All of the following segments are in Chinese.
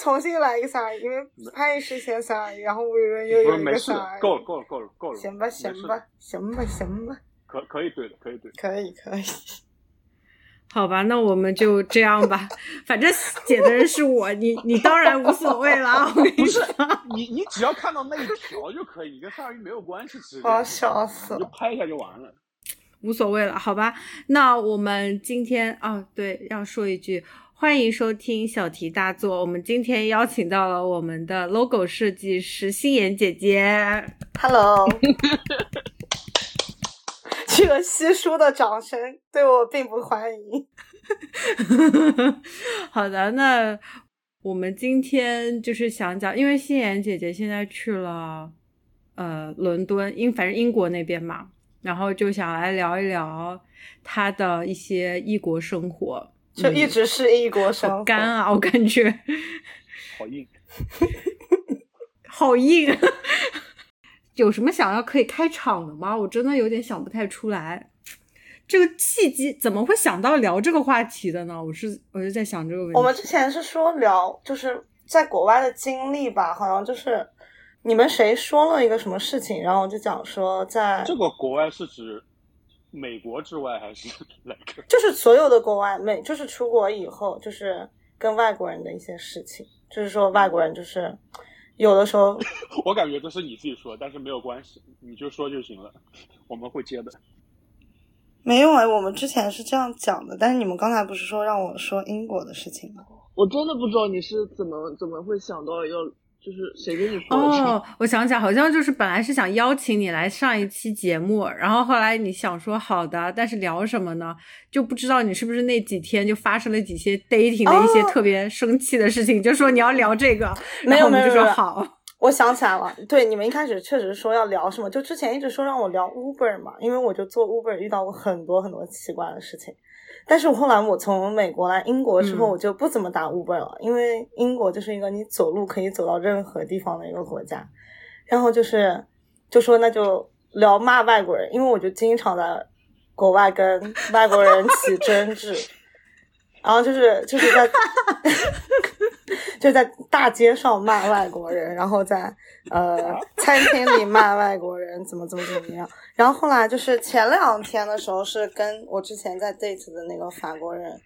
们重新来一个三二一，因为潘医师先鲨鱼，然后伟人又有一个三二一。够了，够了，够了，够了。行吧，行吧，行吧，行吧。可可以对的，可以对。可以，可以。好吧，那我们就这样吧。反正写的人是我，你你当然无所谓了。不是你，你只要看到那一条就可以，你跟鲨鱼没有关系。其实，好笑死了，就拍一下就完了。无所谓了，好吧。那我们今天啊，对，要说一句，欢迎收听小题大做。我们今天邀请到了我们的 logo 设计师心妍姐姐。Hello。这个稀疏的掌声对我并不欢迎。好的，那我们今天就是想讲，因为心妍姐姐现在去了呃伦敦，英反正英国那边嘛，然后就想来聊一聊她的一些异国生活。就一直是异国生活，干啊，我感觉好硬，好硬。有什么想要可以开场的吗？我真的有点想不太出来，这个契机怎么会想到聊这个话题的呢？我是我就在想这个问题。我们之前是说聊就是在国外的经历吧，好像就是你们谁说了一个什么事情，然后我就讲说在这个国外是指美国之外还是 哪个？就是所有的国外美，就是出国以后就是跟外国人的一些事情，就是说外国人就是。有的时候，我感觉这是你自己说，但是没有关系，你就说就行了，我们会接的。没有哎，我们之前是这样讲的，但是你们刚才不是说让我说英国的事情吗？我真的不知道你是怎么怎么会想到要。就是谁给你说哦，我想起来，好像就是本来是想邀请你来上一期节目，然后后来你想说好的，但是聊什么呢？就不知道你是不是那几天就发生了几些 dating 的一些特别生气的事情，就说你要聊这个，没有没有说好。我想起来了，对，你们一开始确实说要聊什么，就之前一直说让我聊 Uber 嘛，因为我就做 Uber 遇到过很多很多奇怪的事情。但是我后来我从美国来英国之后，我就不怎么打 Uber 了，因为英国就是一个你走路可以走到任何地方的一个国家。然后就是就说那就聊骂外国人，因为我就经常在国外跟外国人起争执，然后就是就是在。就在大街上骂外国人，然后在呃餐厅里骂外国人，怎么怎么怎么样。然后后来就是前两天的时候，是跟我之前在 date 的那个法国人，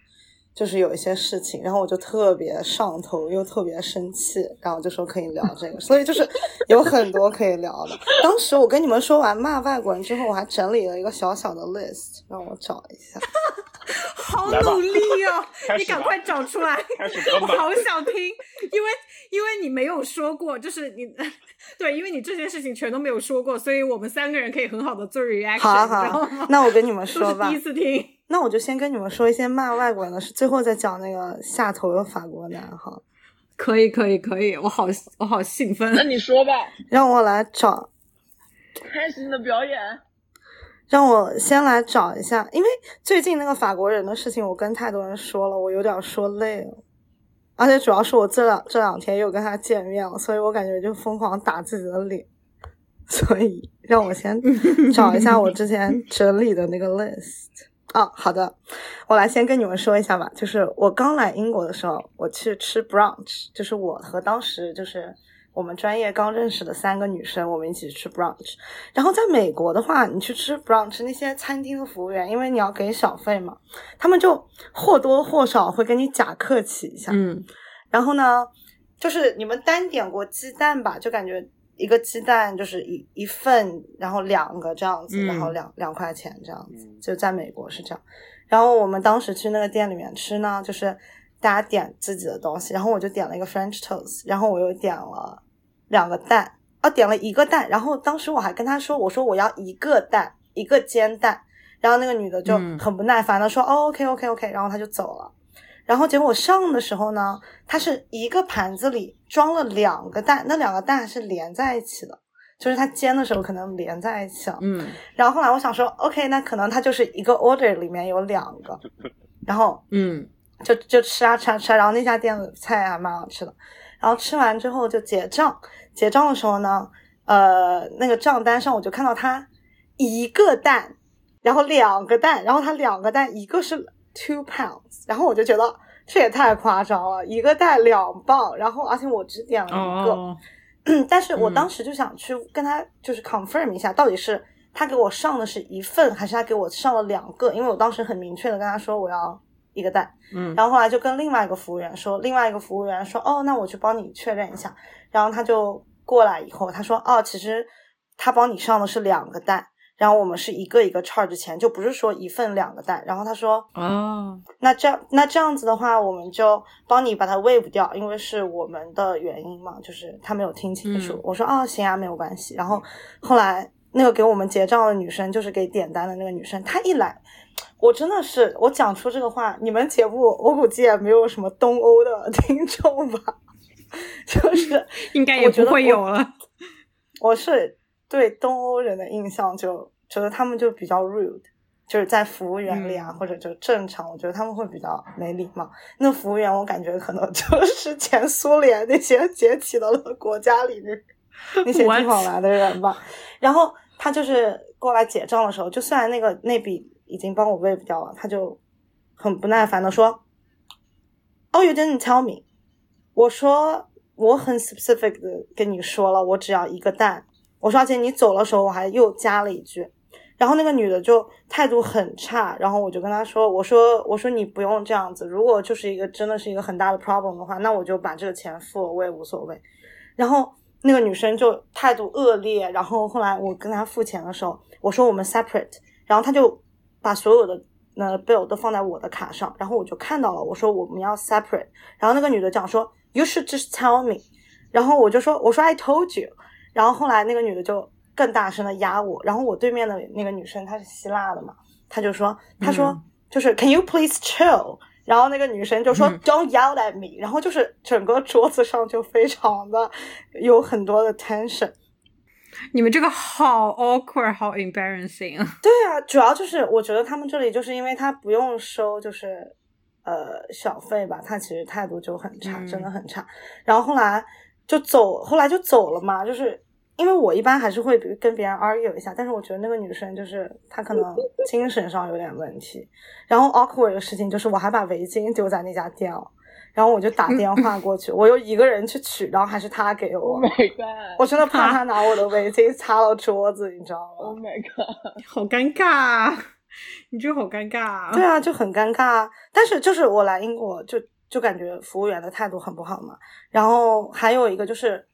就是有一些事情，然后我就特别上头，又特别生气，然后就说可以聊这个，所以就是有很多可以聊的。当时我跟你们说完骂外国人之后，我还整理了一个小小的 list，让我找一下。好努力哦！你赶快找出来，我好想听，因为因为你没有说过，就是你对，因为你这件事情全都没有说过，所以我们三个人可以很好的做 reaction。好好，那我跟你们 说吧，第一次听，那我就先跟你们说一些骂外国人的事，最后再讲那个下头的法国男哈。可以可以可以，我好我好兴奋。那你说吧，让我来找，开始你的表演。让我先来找一下，因为最近那个法国人的事情，我跟太多人说了，我有点说累了，而且主要是我这两这两天又跟他见面了，所以我感觉就疯狂打自己的脸，所以让我先找一下我之前整理的那个 list。哦，好的，我来先跟你们说一下吧，就是我刚来英国的时候，我去吃 brunch，就是我和当时就是。我们专业刚认识的三个女生，我们一起吃 brunch。然后在美国的话，你去吃 brunch，那些餐厅的服务员，因为你要给小费嘛，他们就或多或少会跟你假客气一下。嗯。然后呢，就是你们单点过鸡蛋吧？就感觉一个鸡蛋就是一一份，然后两个这样子，然后两两块钱这样子。就在美国是这样。然后我们当时去那个店里面吃呢，就是大家点自己的东西，然后我就点了一个 French toast，然后我又点了。两个蛋，啊，点了一个蛋，然后当时我还跟他说，我说我要一个蛋，一个煎蛋，然后那个女的就很不耐烦的说，哦，OK OK OK，然后她就走了，然后结果我上的时候呢，它是一个盘子里装了两个蛋，那两个蛋是连在一起的，就是它煎的时候可能连在一起了，嗯，然后后来我想说，OK，那可能它就是一个 order 里面有两个，然后嗯，就就吃啊吃啊吃啊，然后那家店的菜还蛮好吃的。然后吃完之后就结账，结账的时候呢，呃，那个账单上我就看到他一个蛋，然后两个蛋，然后它两个蛋一个是 two pounds，然后我就觉得这也太夸张了，一个蛋两磅，然后而且我只点了一个，哦，但是我嗯当时就想去跟他就是 confirm 一下，到底是他给我上的是一份，还是他给我上了两个？因为我当时很明确的跟他说我要一个蛋，嗯，然后后来就跟另外一个服务员说，另外一个服务员说，哦，那我去帮你确认一下。然后他就过来以后，他说，哦，其实他帮你上的是两个蛋，然后我们是一个一个 charge 钱，就不是说一份两个蛋。然后他说，哦，那这样那这样子的话，我们就帮你把它 waive 掉，因为是我们的原因嘛，就是他没有听清楚。嗯我说哦，行啊，没有关系。然后后来那个给我们结账的女生，就是给点单的那个女生，她一来，我真的是我讲出这个话，你们节目我估计也没有什么东欧的 听众吧，就是应该也不会有了。我是对东欧人的印象就觉得他们就比较 rude，就是在服务员里啊，嗯或者就正常，我觉得他们会比较没礼貌。那服务员我感觉可能就是前苏联那些崛起的国家里面那些地？方来的人吧。然后他就是过来结账的时候，就虽然那个那笔已经帮我 waive 掉了，他就很不耐烦的说：“Oh, you didn't tell me。”我说我很 specific 的跟你说了，我只要一个蛋。我说而且你走的时候我还又加了一句，然后那个女的就态度很差，然后我就跟她说，我说我说你不用这样子，如果就是一个真的是一个很大的 problem 的话，那我就把这个钱付了，我也无所谓。然后那个女生就态度恶劣，然后后来我跟她付钱的时候，我说我们 separate，然后她就把所有的呃 bill 都放在我的卡上，然后我就看到了，我说我们要 separate，然后那个女的讲说 you should just tell me，然后我就说我说 I told you，然后后来那个女的就更大声的压我，然后我对面的那个女生她是希腊的嘛，她就说她说、嗯就是 Can you please chill？然后那个女生就说、嗯 Don't yell at me，然后就是整个桌子上就非常的有很多的 tension。你们这个好 awkward，好 embarrassing 啊！对啊，主要就是我觉得他们这里就是因为他不用收就是呃小费吧，他其实态度就很差，嗯真的很差。然后后来就走，后来就走了嘛，就是因为我一般还是会比跟别人 argue 一下，但是我觉得那个女生就是她可能 精神上有点问题。然后 awkward 的事情就是我还把围巾丢在那家店了，然后我就打电话过去，我又一个人去取，然后还是他给 Oh 我。my god！我真的怕他 拿我的围巾擦到桌子，你知道吗？Oh my god！好尴尬啊，你这个好尴尬啊！对啊，就很尴尬啊。但是就是我来英国就就感觉服务员的态度很不好嘛。然后还有一个就是，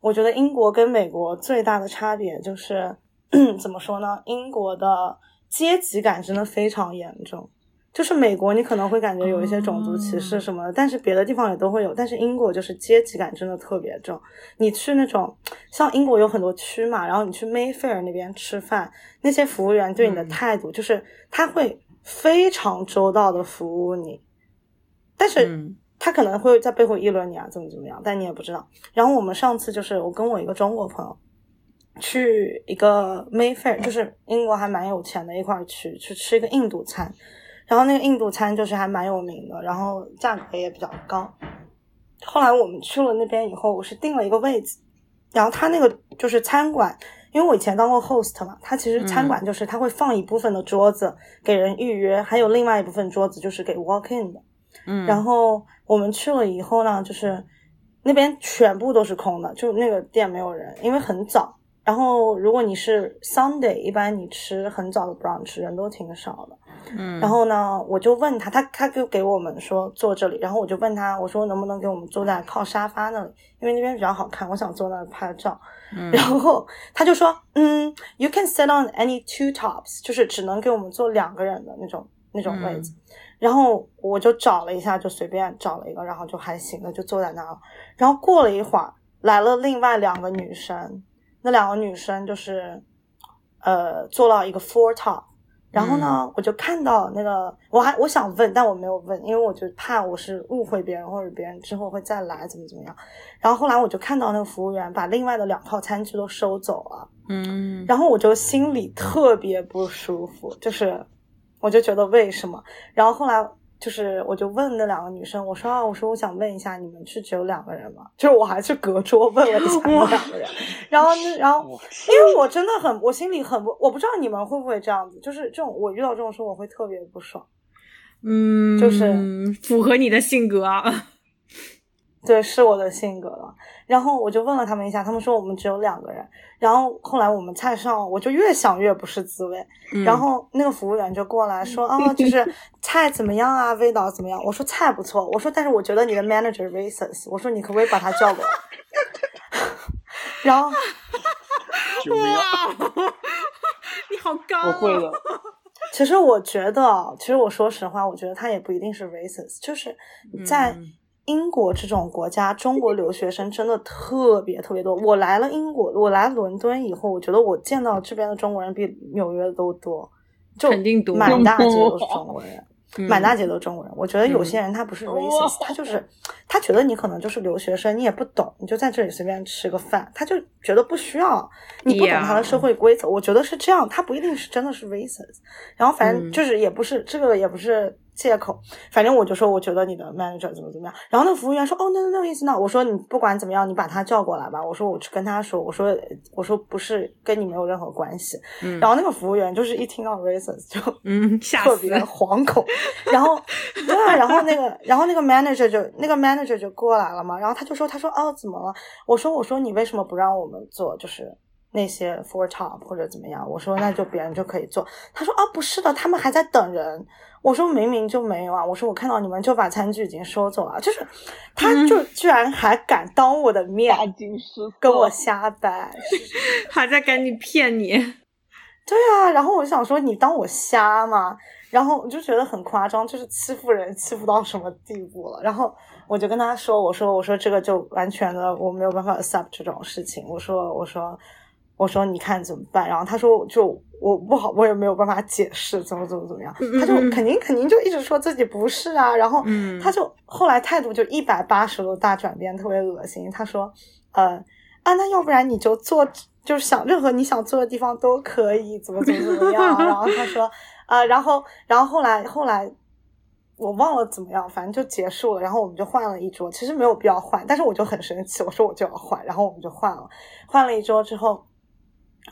我觉得英国跟美国最大的差别就是，怎么说呢？英国的阶级感真的非常严重。就是美国，你可能会感觉有一些种族歧视什么的，但是别的地方也都会有。但是英国就是阶级感真的特别重。你去那种像英国有很多区嘛，然后你去 Mayfair 那边吃饭，那些服务员对你的嗯态度就是他会非常周到的服务你，但是嗯他可能会在背后议论你啊，怎么怎么样，但你也不知道。然后我们上次就是我跟我一个中国朋友去一个 Mayfair，就是英国还蛮有钱的一块去，去吃一个印度餐。然后那个印度餐就是还蛮有名的，然后价格也比较高。后来我们去了那边以后，我是订了一个位置，然后他那个就是餐馆，因为我以前当过 host 嘛，他其实餐馆就是他会放一部分的桌子给人预约，还有另外一部分桌子就是给 walk in 的。嗯，然后我们去了以后呢，就是那边全部都是空的，就那个店没有人，因为很早。然后如果你是 Sunday，一般你吃很早的 brunch，人都挺少的。嗯，然后呢，我就问他，他他就给我们说坐这里，然后我就问他，我说能不能给我们坐在靠沙发那里，因为那边比较好看，我想坐那儿拍照。嗯然后他就说，嗯，you can sit on any two tops，就是只能给我们坐两个人的那种那种位置。然后我就找了一下，就随便找了一个，然后就还行的，就坐在那了。然后过了一会儿，来了另外两个女生，那两个女生就是呃坐了一个 four top。然后呢，我就看到那个，我还我想问，但我没有问，因为我就怕我是误会别人，或者别人之后会再来怎么怎么样。然后后来我就看到那个服务员把另外的两套餐具都收走了，嗯，然后我就心里特别不舒服，就是我就觉得为什么？然后后来就是我就问那两个女生，我说啊，我说我想问一下，你们是只有两个人吗？就是我还去隔桌问了一下那两个人，然后那然后因为我真的很，我心里很不，我不知道你们会不会这样子，就是这种我遇到这种事我会特别不爽。嗯，就是符合你的性格啊。对，是我的性格了。然后我就问了他们一下，他们说我们只有两个人。然后后来我们菜上，我就越想越不是滋味。嗯然后那个服务员就过来说：“哦，就是 菜怎么样啊？味道怎么样？”我说：“菜不错。”我说：“但是我觉得你的 manager racist。”我说：“你可不可以把他叫过来？” 然后 救命啊！哇，你好高、啊！我会的，其实我觉得，其实我说实话，我觉得他也不一定是 racist，就是在嗯英国这种国家，中国留学生真的特别特别多。我来了英国，我来伦敦以后，我觉得我见到这边的中国人比纽约都多，就肯定多满大街都是中国人。嗯满大街都是中国人，我觉得有些人他不是 racist，、他就是他觉得你可能就是留学生，你也不懂，你就在这里随便吃个饭，他就觉得不需要，你不懂他的社会规则。我觉得是这样，他不一定是真的是 racist。然后反正嗯就是也不是、这个也不是借口，反正我就说我觉得你的 manager 怎么怎么样。然后那个服务员说哦 no no no 意思那我说你不管怎么样，你把他叫过来吧。我说我去跟他说，我说我说不是跟你没有任何关系。嗯然后那个服务员就是一听到 racist 就嗯，吓特别惶恐，然后 对啊，然后那个，然后那个 manager 就那个 manager 就过来了嘛，然后他就说，他说哦怎么了？我说我说你为什么不让我们做就是那些 for top 或者怎么样？我说那就别人就可以做。他说啊不是的，他们还在等人。我说明明就没有啊，我说我看到你们就把餐具已经收走了，就是他就居然还敢当我的面大惊失色，跟我瞎掰。还在赶紧骗你。对啊，然后我就想说，你当我瞎吗？然后我就觉得很夸张，就是欺负人欺负到什么地步了。然后我就跟他说，我说我说这个就完全的我没有办法 accept 这种事情。我说我说我说你看怎么办？然后他说就我不好，我也没有办法解释怎么怎么怎么样。他就肯定肯定就一直说自己不是啊。然后嗯他就后来态度就一百八十度大转变，特别恶心。他说呃啊，那要不然你就坐，就是想任何你想坐的地方都可以，怎么怎么怎么样。然后他说，呃，然后然后后来后来我忘了怎么样，反正就结束了。然后我们就换了一桌，其实没有必要换，但是我就很生气，我说我就要换，然后我们就换了，换了一桌之后。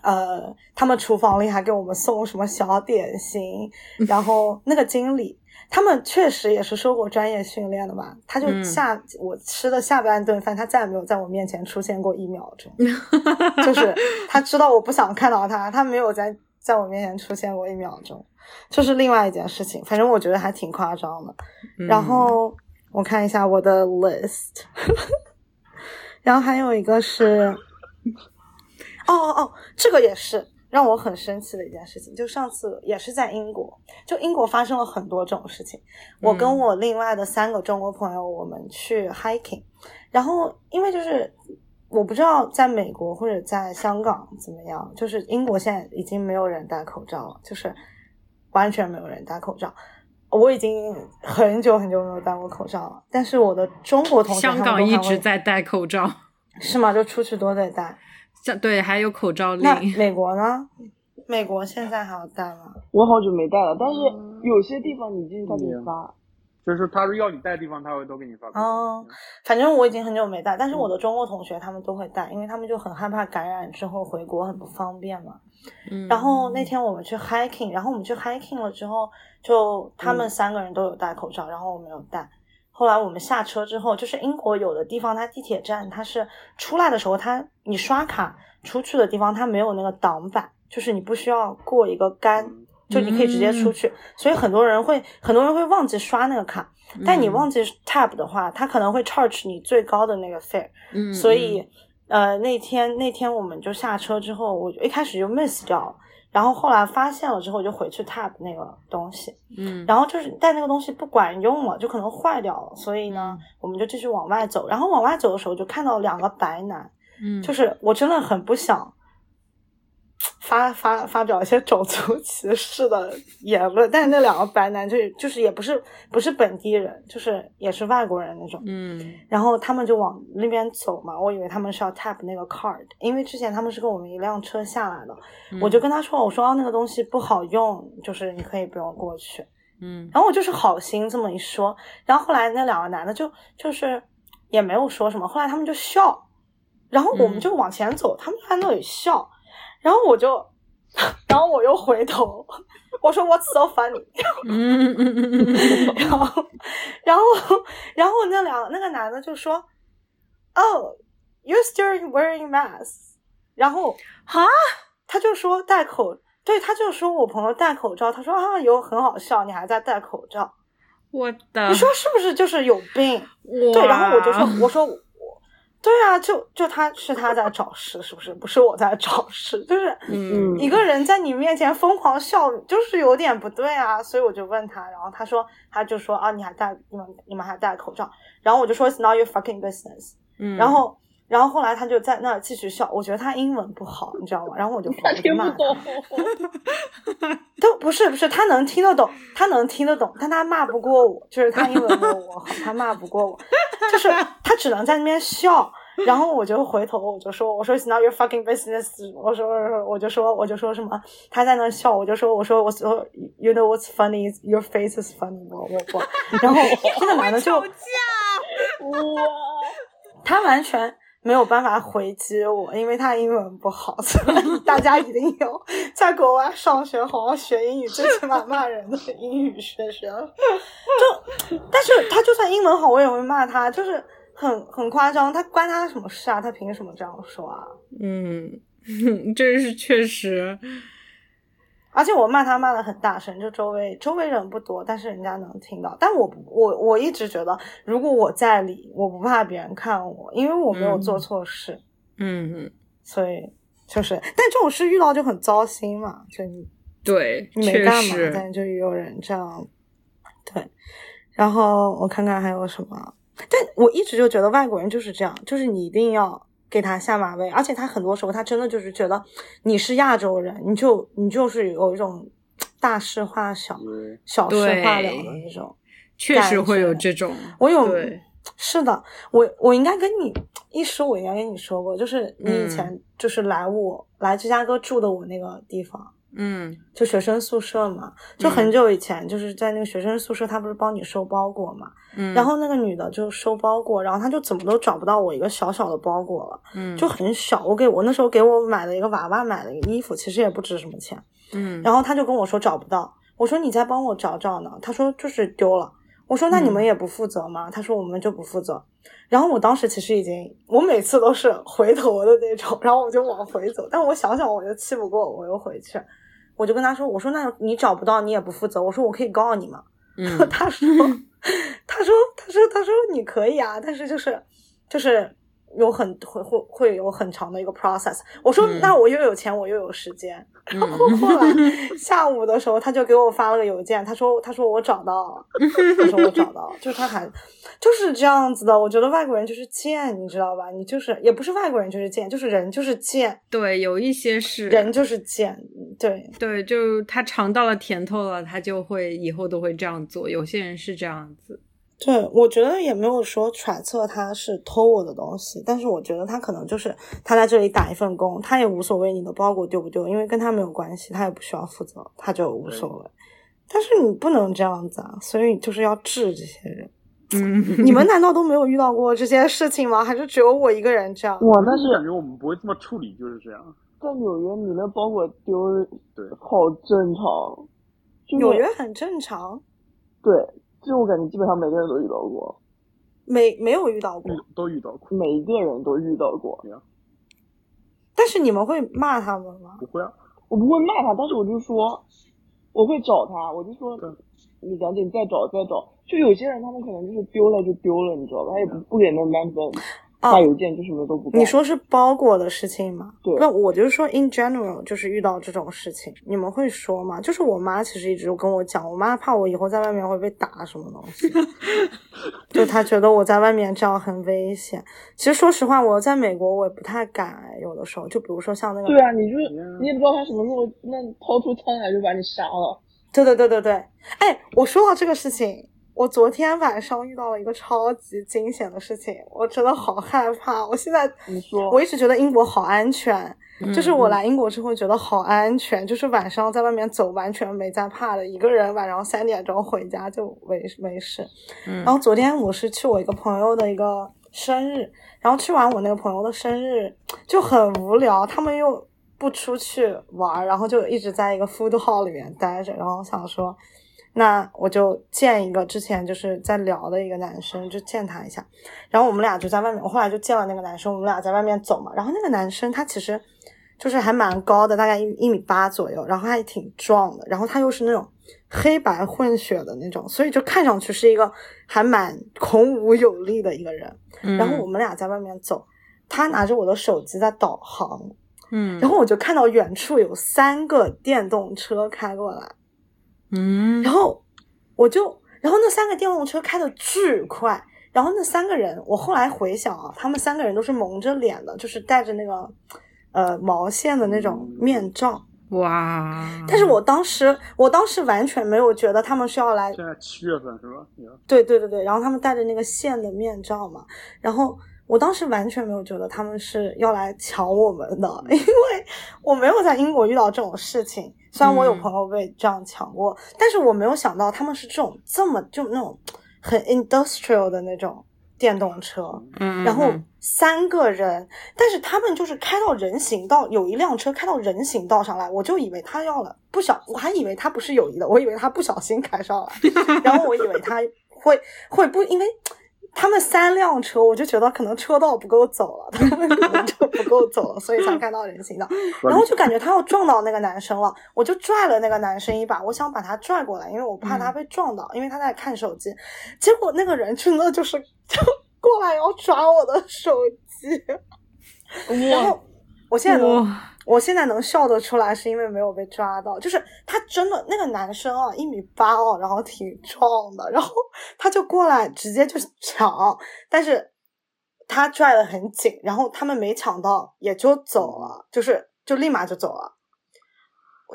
呃，他们厨房里还给我们送什么小点心，然后那个经理，他们确实也是受过专业训练的吧？他就嗯下、我吃的下半顿饭，他再也没有在我面前出现过一秒钟，就是他知道我不想看到他，他没有在在我面前出现过一秒钟，这是另外一件事情。反正我觉得还挺夸张的。嗯然后我看一下我的 list，然后还有一个是，哦哦哦，这个也是让我很生气的一件事情。就上次也是在英国，就英国发生了很多这种事情。我跟嗯我另外的三个中国朋友，我们去 hiking，然后因为就是我不知道在美国或者在香港怎么样，就是英国现在已经没有人戴口罩了，就是完全没有人戴口罩。我已经很久很久没有戴过口罩了，但是我的中国同学香港一直在戴口罩，是吗？就出去都得戴。像对，还有口罩令。那美国呢？美国现在还要戴吗？我好久没戴了，但是有些地方你进去他给你嗯发，就是他要你戴的地方，他会都给你发。哦，反正我已经很久没戴，但是我的中国同学他们都会戴，因为他们就很害怕感染之后回国很不方便嘛。嗯然后那天我们去 hiking，然后我们去 hiking 了之后，就他们三个人都有戴口罩，然后我没有戴。后来我们下车之后，就是英国有的地方，它地铁站它是出来的时候，它你刷卡出去的地方，它没有那个挡板，就是你不需要过一个杆，嗯就你可以直接出去。所以很多人会很多人会忘记刷那个卡，但你嗯忘记 tap 的话，它可能会 charge 你最高的那个 fare。嗯，所以呃那天那天我们就下车之后，我就一开始就 miss 掉了，然后后来发现了之后就回去 tab 那个东西，嗯，然后就是但那个东西不管用了，就可能坏掉了，所以呢嗯。我们就继续往外走，然后往外走的时候就看到两个白男，嗯。就是我真的很不想。发发发表一些种族歧视的言论，但是那两个白男就就是也不是不是本地人，就是也是外国人那种，嗯然后他们就往那边走嘛，我以为他们是要 tap 那个 card，因为之前他们是跟我们一辆车下来的，嗯我就跟他说，我说、啊、那个东西不好用，就是你可以不用过去。嗯然后我就是好心这么一说，然后后来那两个男的就就是也没有说什么，后来他们就笑，然后我们嗯就往前走，他们就在那里笑，然后我就然后我又回头，我说 What's so funny？嗯嗯嗯嗯嗯，然后，然后，然后那两那个男的就说，Oh, you're still wearing mask。然后哈，他就说戴口，对，他就说我朋友戴口罩，他说啊有很好笑，你还在戴口罩，我的，你说是不是就是有病？哇对，然后我就说，我说我，对啊，就就他是他在找事，是不是？不是我在找事，就是嗯一个人在你面前疯狂笑，就是有点不对啊。所以我就问他，然后他说，他就说啊，你还戴你们你们还戴口罩，然后我就说 It's not your fucking business。嗯，然后然后后来他就在那儿继续笑，我觉得他英文不好，你知道吗？然后我就他听不懂。都不是不是，他能听得懂，他能听得懂，但他骂不过我，就是他英文没有我好，他骂不过我，就是他只能在那边笑，然后我就回头我就说，我说 It's not your fucking business，我说我就说我就说什么，他在那笑，我就说我说我说 You know what's funny? Your face is funny，我我我，然后那个男的就，哇，他完全没有办法回击我，因为他英文不好，所以大家一定要 在国外上学好好学英语，最起码骂人的英语学学。就，但是他就算英文好，我也会骂他，就是很很夸张。他关他什么事啊？他凭什么这样说啊？嗯，这是确实，而且我骂他骂的很大声，就周围周围人不多，但是人家能听到。但我不我我一直觉得，如果我在理，我不怕别人看我，因为我没有做错事。嗯，所以就是，但这种事遇到就很糟心嘛，就你对，你没确干嘛，但就有人这样，对。然后我看看还有什么，但我一直就觉得外国人就是这样，就是你一定要给他下马威，而且他很多时候他真的就是觉得你是亚洲人，你就你就是有一种大事化小、小事化了的那种。确实会有这种，我有，是的，我我应该跟你一时，我应该跟你说过，就是你以嗯前就是来我、来芝加哥住的我那个地方，嗯就学生宿舍嘛，就很久以前，就是在那个学生宿舍，他不是帮你收包裹嘛，嗯，然后那个女的就收包裹，然后她就怎么都找不到我一个小小的包裹了，嗯就很小，我给我那时候给我买了一个娃娃，买了一个衣服，其实也不值什么钱，嗯，然后她就跟我说找不到，我说你再帮我找找呢，她说就是丢了。我说那你们嗯也不负责吗？他说我们就不负责。然后我当时其实已经，我每次都是回头的那种，然后我就往回走。但我想想我就气不过，我又回去，我就跟他说，我说那你找不到你也不负责，我说我可以告你吗？嗯 他说，他说，他说，他说你可以啊，但是就是就是有很会会会有很长的一个 process。我说、嗯那我又有钱，我又有时间。然后嗯后来下午的时候，他就给我发了个邮件，他说他说我找到了，他说我找到了，就是他还就是这样子的。我觉得外国人就是贱，你知道吧？你就是也不是外国人就是贱，就是人就是贱，对，有一些是人就是贱，对。对，就他尝到了甜头了，他就会以后都会这样做。有些人是这样子，对，我觉得也没有说揣测他是偷我的东西，但是我觉得他可能就是他在这里打一份工，他也无所谓你的包裹丢不丢，因为跟他没有关系，他也不需要负责，他就无所谓。但是你不能这样子啊，所以就是要治这些人。嗯，你们难道都没有遇到过这些事情吗？还是只有我一个人这样？我那是感觉我们不会这么处理，就是这样。在纽约，你那包裹丢，对好正常。纽约很正常，对，就我感觉基本上每个人都遇到过，没没有遇到过，都遇到过，每一个人都遇到过。但是你们会骂他们吗？不会啊，我不会骂他，但是我就说，我会找他，我就说，你赶紧再找再找。就有些人他们可能就是丢了就丢了，你知道吧？他也不不给那个 man 分，发邮件就什么都不干。你说是包裹的事情吗？对那我就是说，in general，就是遇到这种事情，你们会说吗？就是我妈其实一直跟我讲，我妈怕我以后在外面会被打什么东西，就她觉得我在外面这样很危险。其实说实话，我在美国我也不太敢，有的时候，就比如说像那个，对啊，你就你也不知道他什么时候那掏出枪来就把你杀了。对对对对对，哎，我说到这个事情。我昨天晚上遇到了一个超级惊险的事情，我真的好害怕。我现在你说我一直觉得英国好安全，就是嗯我来英国之后觉得好安全，就是晚上在外面走完全没在怕的，一个人晚上三点钟回家就没没事。嗯然后昨天我是去我一个朋友的一个生日，然后去完我那个朋友的生日就很无聊，他们又不出去玩，然后就一直在一个 food hall 里面待着，然后想说。那我就见一个之前就是在聊的一个男生，就见他一下，然后我们俩就在外面，我后来就见了那个男生，我们俩在外面走嘛，然后那个男生他其实就是还蛮高的，大概一一米八左右，然后还挺壮的，然后他又是那种黑白混血的那种，所以就看上去是一个还蛮孔武有力的一个人。然后我们俩在外面走，他拿着我的手机在导航，嗯，然后我就看到远处有三个电动车开过来。嗯，然后我就，然后那三个电动车开的巨快，然后那三个人，我后来回想啊，他们三个人都是蒙着脸的，就是戴着那个呃毛线的那种面罩，哇！但是我当时，我当时完全没有觉得他们是要来，现在七月份是吧？对对对对，然后他们戴着那个线的面罩嘛，然后我当时完全没有觉得他们是要来抢我们的，因为我没有在英国遇到这种事情。虽然我有朋友被这样抢过，但是我没有想到他们是这种这么就那种很 industrial 的那种电动车，嗯，然后三个人，但是他们就是开到人行道，有一辆车开到人行道上来，我就以为他要了，不小，我还以为他不是有意的，我以为他不小心开上来，然后我以为他会会不因为。他们三辆车，我就觉得可能车道不够走了，他们可能就不够走了，所以才开到人行道。然后就感觉他要撞到那个男生了，我就拽了那个男生一把，我想把他拽过来，因为我怕他被撞到，因为他在看手机。结果那个人真的就是就过来要抓我的手机，然后我现在都。我现在能笑得出来，是因为没有被抓到。就是他真的那个男生啊，一米八哦，然后挺壮的，然后 他就过来直接就抢，但是他拽得很紧，然后他们没抢到，也就走了，就是就立马就走了。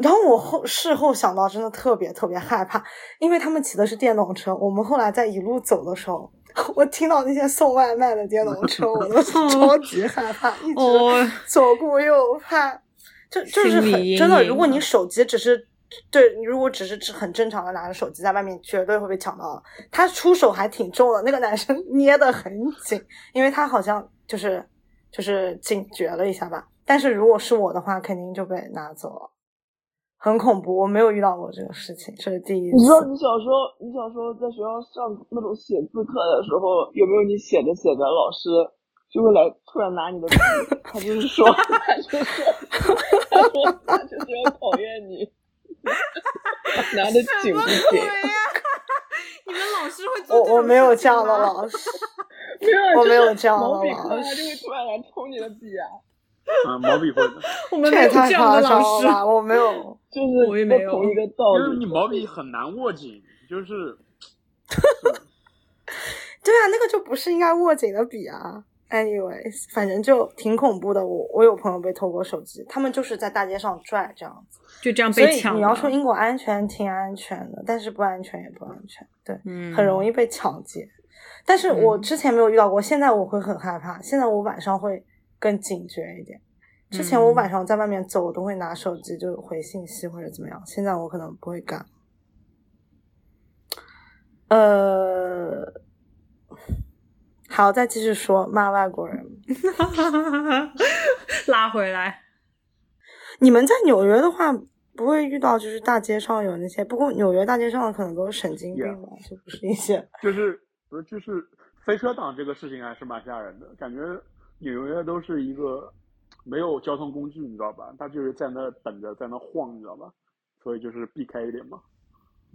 然后我后事后想到，真的特别特别害怕，因为他们骑的是电动车。我们后来在一路走的时候，我听到那些送外卖的电动 车，我都超级害怕，一直 左顾右盼。就就是很真的，如果你手机只是对，你如果只是很正常的拿着手机在外面，绝对会被抢到。他出手还挺重的，那个男生捏得很紧，因为他好像就是就是警觉了一下吧。但是如果是我的话，肯定就被拿走了，很恐怖。我没有遇到过这个事情，这是第一次。你知道你小时候，你小时候在学校上那种写字课的时候，有没有你写着写着，老师就会来突然拿你的笔，他就是说，他就是说。他就是要考验你，拿的紧不紧？你们老师会做我我没有这样的老师，没有，我没有这样的老师。他就会突然来偷你的笔啊！啊，毛笔会的。我们没有这样的老师，我没有，就是我也没有同一个道理。就是你毛笔很难握紧，就是。对啊，那个就不是应该握紧的笔啊。Anyways，反正就挺恐怖的。我我有朋友被偷过手机，他们就是在大街上拽这样子，就这样被抢。你要说英国安全，挺安全的，但是不安全也不安全，对，很容易被抢劫。但是我之前没有遇到过，现在我会很害怕。现在我晚上会更警觉一点。之前我晚上在外面走，我都会拿手机就回信息或者怎么样。现在我可能不会干。呃。好，再继续说骂外国人，拉回来。你们在纽约的话，不会遇到就是大街上有那些，不过纽约大街上的可能都是神经病吧，就不是一些。就是不是就是飞车党这个事情还是蛮吓人的，感觉纽约都是一个没有交通工具，你知道吧？他就是在那等着，在那晃，你知道吧？所以就是避开一点嘛。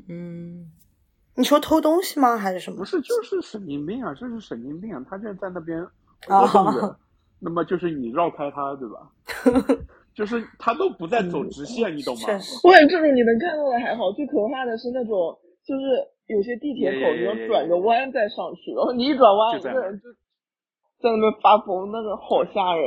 嗯。你说偷东西吗？还是什么？不是，就是神经病啊！就是神经病啊！他就在那边活动着，那么就是你绕开他，对吧？就是他都不在走直线，你懂吗？我感觉，这种你能看到的还好，最可怕的是那种，就是有些地铁口你要转个弯再上去，然后你一转弯，一个人就在那边发疯，那个好吓人，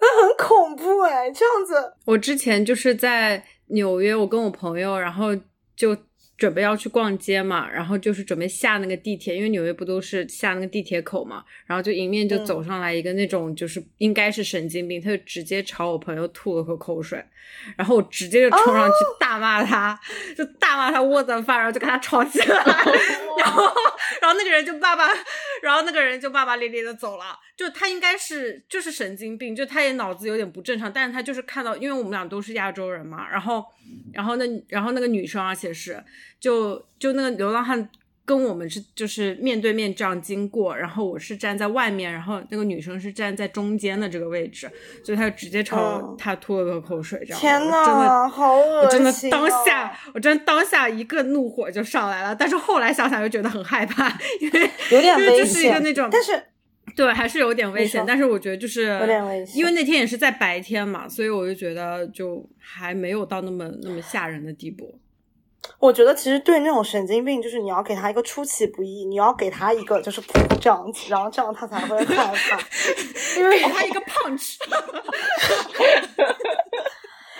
那很恐怖哎！这样子，我之前就是在纽约，我跟我朋友，然后就。准备要去逛街嘛，然后就是准备下那个地铁，因为纽约不都是下那个地铁口嘛，然后就迎面就走上来一个那种就是应该是神经病，他就直接朝我朋友吐了口口水，然后我直接就冲上去大骂他，就大骂他窝子饭，然后就跟他吵起来，然后然后那个人就爸爸，然后那个人就骂骂咧咧的走了。就他应该是就是神经病，就他也脑子有点不正常，但是他就是看到，因为我们俩都是亚洲人嘛，然后，然后那然后那个女生而且是就就那个流浪汉。跟我们是就是面对面这样经过，然后我是站在外面，然后那个女生是站在中间的这个位置，所以他就直接朝他吐了个口水，这样。天呐，真的好恶心！我真的当下，我真的当下一个怒火就上来了，但是后来想想又觉得很害怕，因为 有点危险，就是一个那种，但是对，还是有点危险。但是我觉得就是有点危险，因为那天也是在白天嘛，所以我就觉得就还没有到那么那么吓人的地步。我觉得其实对那种神经病，就是你要给他一个出其不意，你要给他一个就是这样子，然后这样他才会害怕，因为给他一个 punch。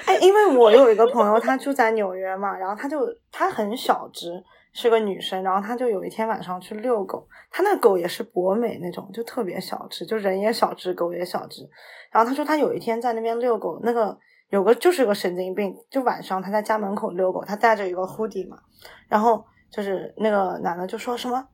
哎，因为我有一个朋友，他住在纽约嘛，然后他就他很小只，是个女生，然后他就有一天晚上去遛狗，他那狗也是博美那种，就特别小只，就人也小只，狗也小只。然后他说他有一天在那边遛狗，那个。有个就是个神经病，就晚上他在家门口遛狗，他带着一个 hoodie 嘛，然后就是那个男的就说什么，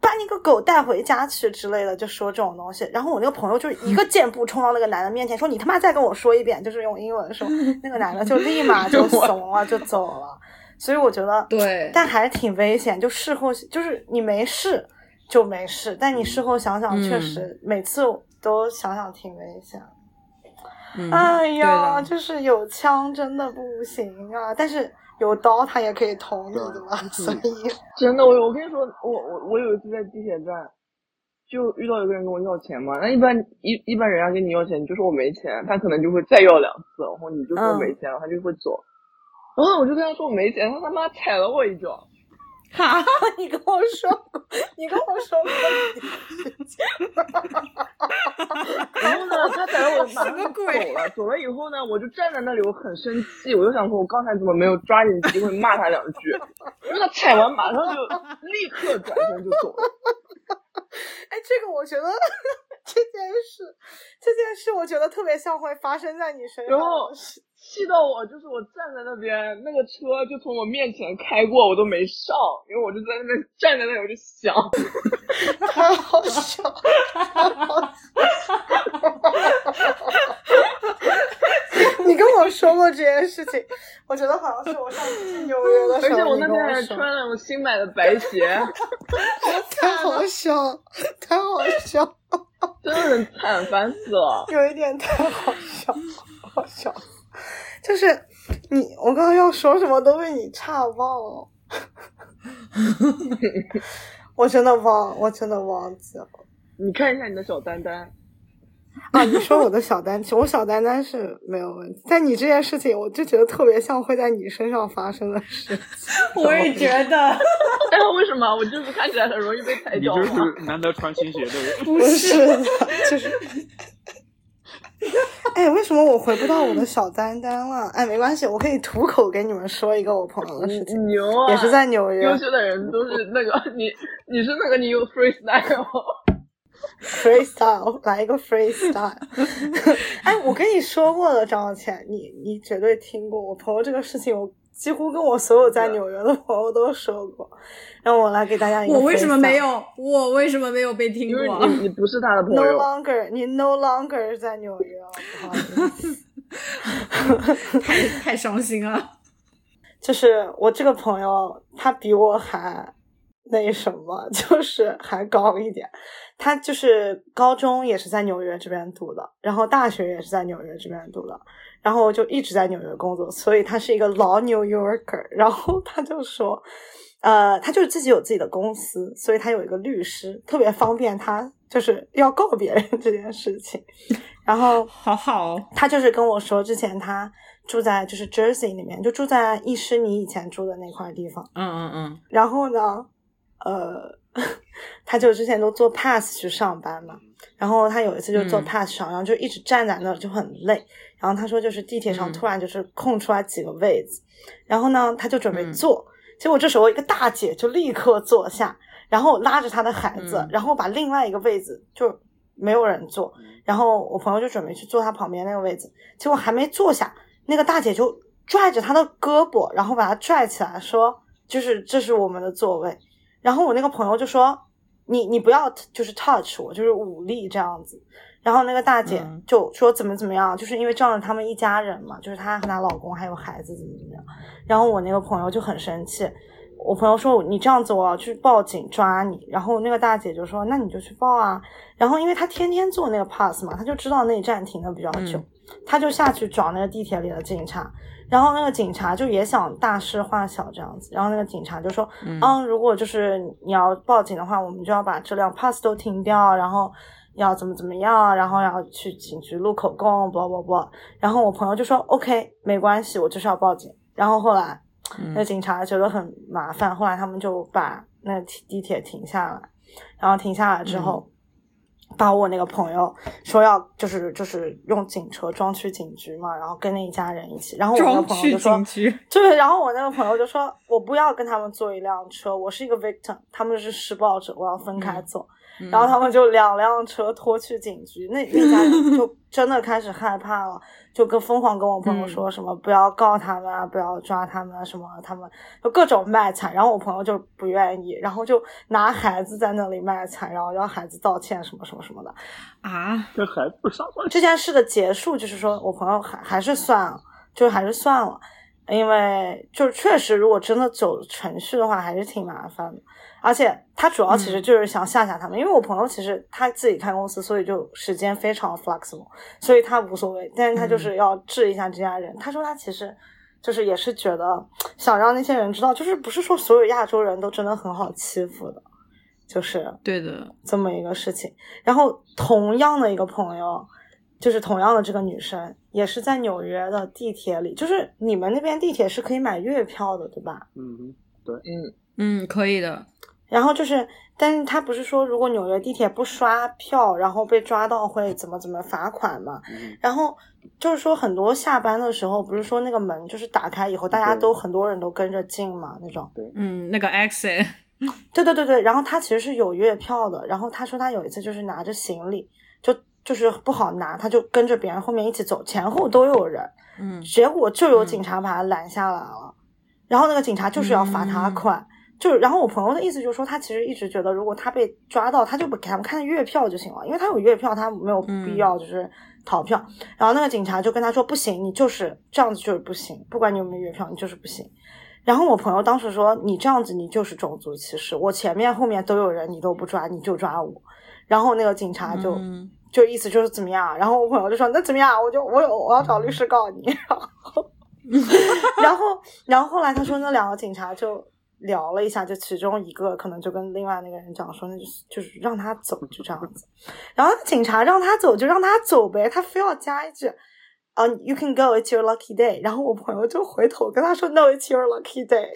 把你个狗带回家去之类的，就说这种东西。然后我那个朋友就是一个箭步冲到那个男的面前，说你他妈再跟我说一遍，就是用英文说。那个男的就立马就 怂了，就走了。所以我觉得对，但还是挺危险。就事后就是你没事就没事，但你事后想想，确实每次都想想挺危险。哎呀，就是有枪真的不行啊，但是有刀他也可以捅你的嘛，所以。真的，我我跟你说，我我我有一次在地铁站，就遇到一个人跟我要钱嘛，那一般一一般人家跟你要钱，你就说我没钱，他可能就会再要两次，然后你就说没钱了，他就会走，然后我就跟他说我没钱，他他妈踩了我一脚。哈，你跟我说过，你跟我说过然后呢，他踩了我马上走了，走了以后呢，我就站在那里，我很生气，我就想说，我刚才怎么没有抓紧机会骂他两句？因为他踩完马上就立刻转身就走了。哎，这个我觉得这件事，这件事我觉得特别像会发生在你身上。气到我，就是我站在那边，那个车就从我面前开过，我都没上，因为我就在那边站在那里，我就想，太好笑，太好笑，你跟我说过这件事情，我觉得好像是我上次去纽约的时候，而且我那天还穿了我新买的白鞋，太好笑，太好笑，真的很惨，烦死了，有一点太好笑，好笑。就是你，我刚刚要说什么都被你岔忘了，我真的忘，我真的忘记了。你看一下你的小丹丹啊！你说我的小丹，我小丹丹是没有问题，但你这件事情，我就觉得特别像会在你身上发生的事。我也觉得，哎，为什么我就是看起来很容易被踩脚？你就是难得穿新鞋的人，不是，就是。哎，为什么我回不到我的小丹丹了？哎，没关系，我可以吐口给你们说一个我朋友的事情。牛啊！也是在纽约。优秀的人都是那个你，你是那个你有 freestyle，freestyle 来一个 freestyle。哎，我跟你说过了张小倩，你你绝对听过我朋友这个事情，我几乎跟我所有在纽约的朋友都说过。让我来给大家一个。我为什么没有？我为什么没有被听过？你你不是他的朋友。No longer，你 no longer 在纽约。太太伤心了。就是我这个朋友，他比我还那什么，就是还高一点。他就是高中也是在纽约这边读的，然后大学也是在纽约这边读的，然后就一直在纽约工作，所以他是一个老 New Yorker。然后他就说。呃，他就是自己有自己的公司，所以他有一个律师，特别方便他就是要告别人这件事情。然后，好好，他就是跟我说，之前他住在就是 Jersey 里面，就住在伊施尼以前住的那块地方。嗯嗯嗯。然后呢，呃，他就之前都坐 pass 去上班嘛。然后他有一次就坐 pass 上，然后就一直站在那儿就很累。然后他说，就是地铁上突然就是空出来几个位子，然后呢，他就准备坐。结果这时候一个大姐就立刻坐下，然后拉着他的孩子，然后把另外一个位子就没有人坐，然后我朋友就准备去坐他旁边那个位子，结果还没坐下，那个大姐就拽着他的胳膊，然后把他拽起来，说：“就是这是我们的座位。”然后我那个朋友就说：“你你不要就是 touch 我，就是武力这样子。然后那个大姐嗯就说怎么怎么样，就是因为仗着他们一家人嘛，就是她和她老公还有孩子怎么怎么样。然后我那个朋友就很生气，我朋友说你这样子我要去报警抓你。然后那个大姐就说那你就去报啊。然后因为她天天坐那个 pass 嘛，她就知道那一站停的比较久，嗯她就下去找那个地铁里的警察。然后那个警察就也想大事化小这样子，然后那个警察就说，嗯如果就是你要报警的话，我们就要把这辆 pass 都停掉，然后要怎么怎么样，然后要去警局录口供，blah blah blah。然后我朋友就说 OK，没关系，我就是要报警。然后后来嗯那警察觉得很麻烦，后来他们就把那地铁停下来，然后停下来之后。把我那个朋友说要就是就是用警车装去警局嘛，然后跟那一家人一起，然后我那个朋友就说警局，对，然后我那个朋友就说，我不要跟他们坐一辆车，我是一个 victim，他们是施暴者，我要分开嗯。走。然后他们就两辆车拖去警局，那那家人就 真的开始害怕了，就跟疯狂跟我朋友说什么不要告他们啊，不要抓他们啊，什么他们就各种卖惨。然后我朋友就不愿意，然后就拿孩子在那里卖惨，然后让孩子道歉什么什么什么的。啊，跟孩子有啥关系？这件事的结束就是说我朋友还还是算了，就还是算了，因为就确实如果真的走程序的话，还是挺麻烦的。而且他主要其实就是想吓吓他们，因为我朋友其实他自己开公司，所以就时间非常 flexible，所以他无所谓。但是他就是要治一下这家人。他说他其实就是也是觉得想让那些人知道，就是不是说所有亚洲人都真的很好欺负的，就是对的，这么一个事情。然后同样的一个朋友，就是同样的这个女生，也是在纽约的地铁里，就是你们那边地铁是可以买月票的，对吧？嗯对，嗯，嗯，可以的，然后就是，但是他不是说如果纽约地铁不刷票，然后被抓到会怎么怎么罚款嘛？嗯然后就是说很多下班的时候，不是说那个门就是打开以后，大家都很多人都跟着进嘛那种。嗯，那个 exit，对对对对，然后他其实是有月票的，然后他说他有一次就是拿着行李，就就是不好拿，他就跟着别人后面一起走，前后都有人，嗯结果就有警察把他拦下来了，然后那个警察就是要罚他款，就然后我朋友的意思就是说，他其实一直觉得如果他被抓到，他就给他们看月票就行了，因为他有月票，他没有必要就是逃票。然后那个警察就跟他说，不行，你就是这样子就是不行，不管你有没有月票，你就是不行。然后我朋友当时说，你这样子你就是种族歧视，我前面后面都有人，你都不抓，你就抓我。然后那个警察就。嗯就意思就是怎么样，然后我朋友就说那怎么样，我就我有我要找律师告你，然后然后然后后来他说那两个警察就聊了一下，就其中一个可能就跟另外那个人讲说，那就是就是让他走，就这样子。然后警察让他走就让他走呗，他非要加一句。啊、y o u can go, it's your lucky day。然后我朋友就回头跟他说，No, it's your lucky day。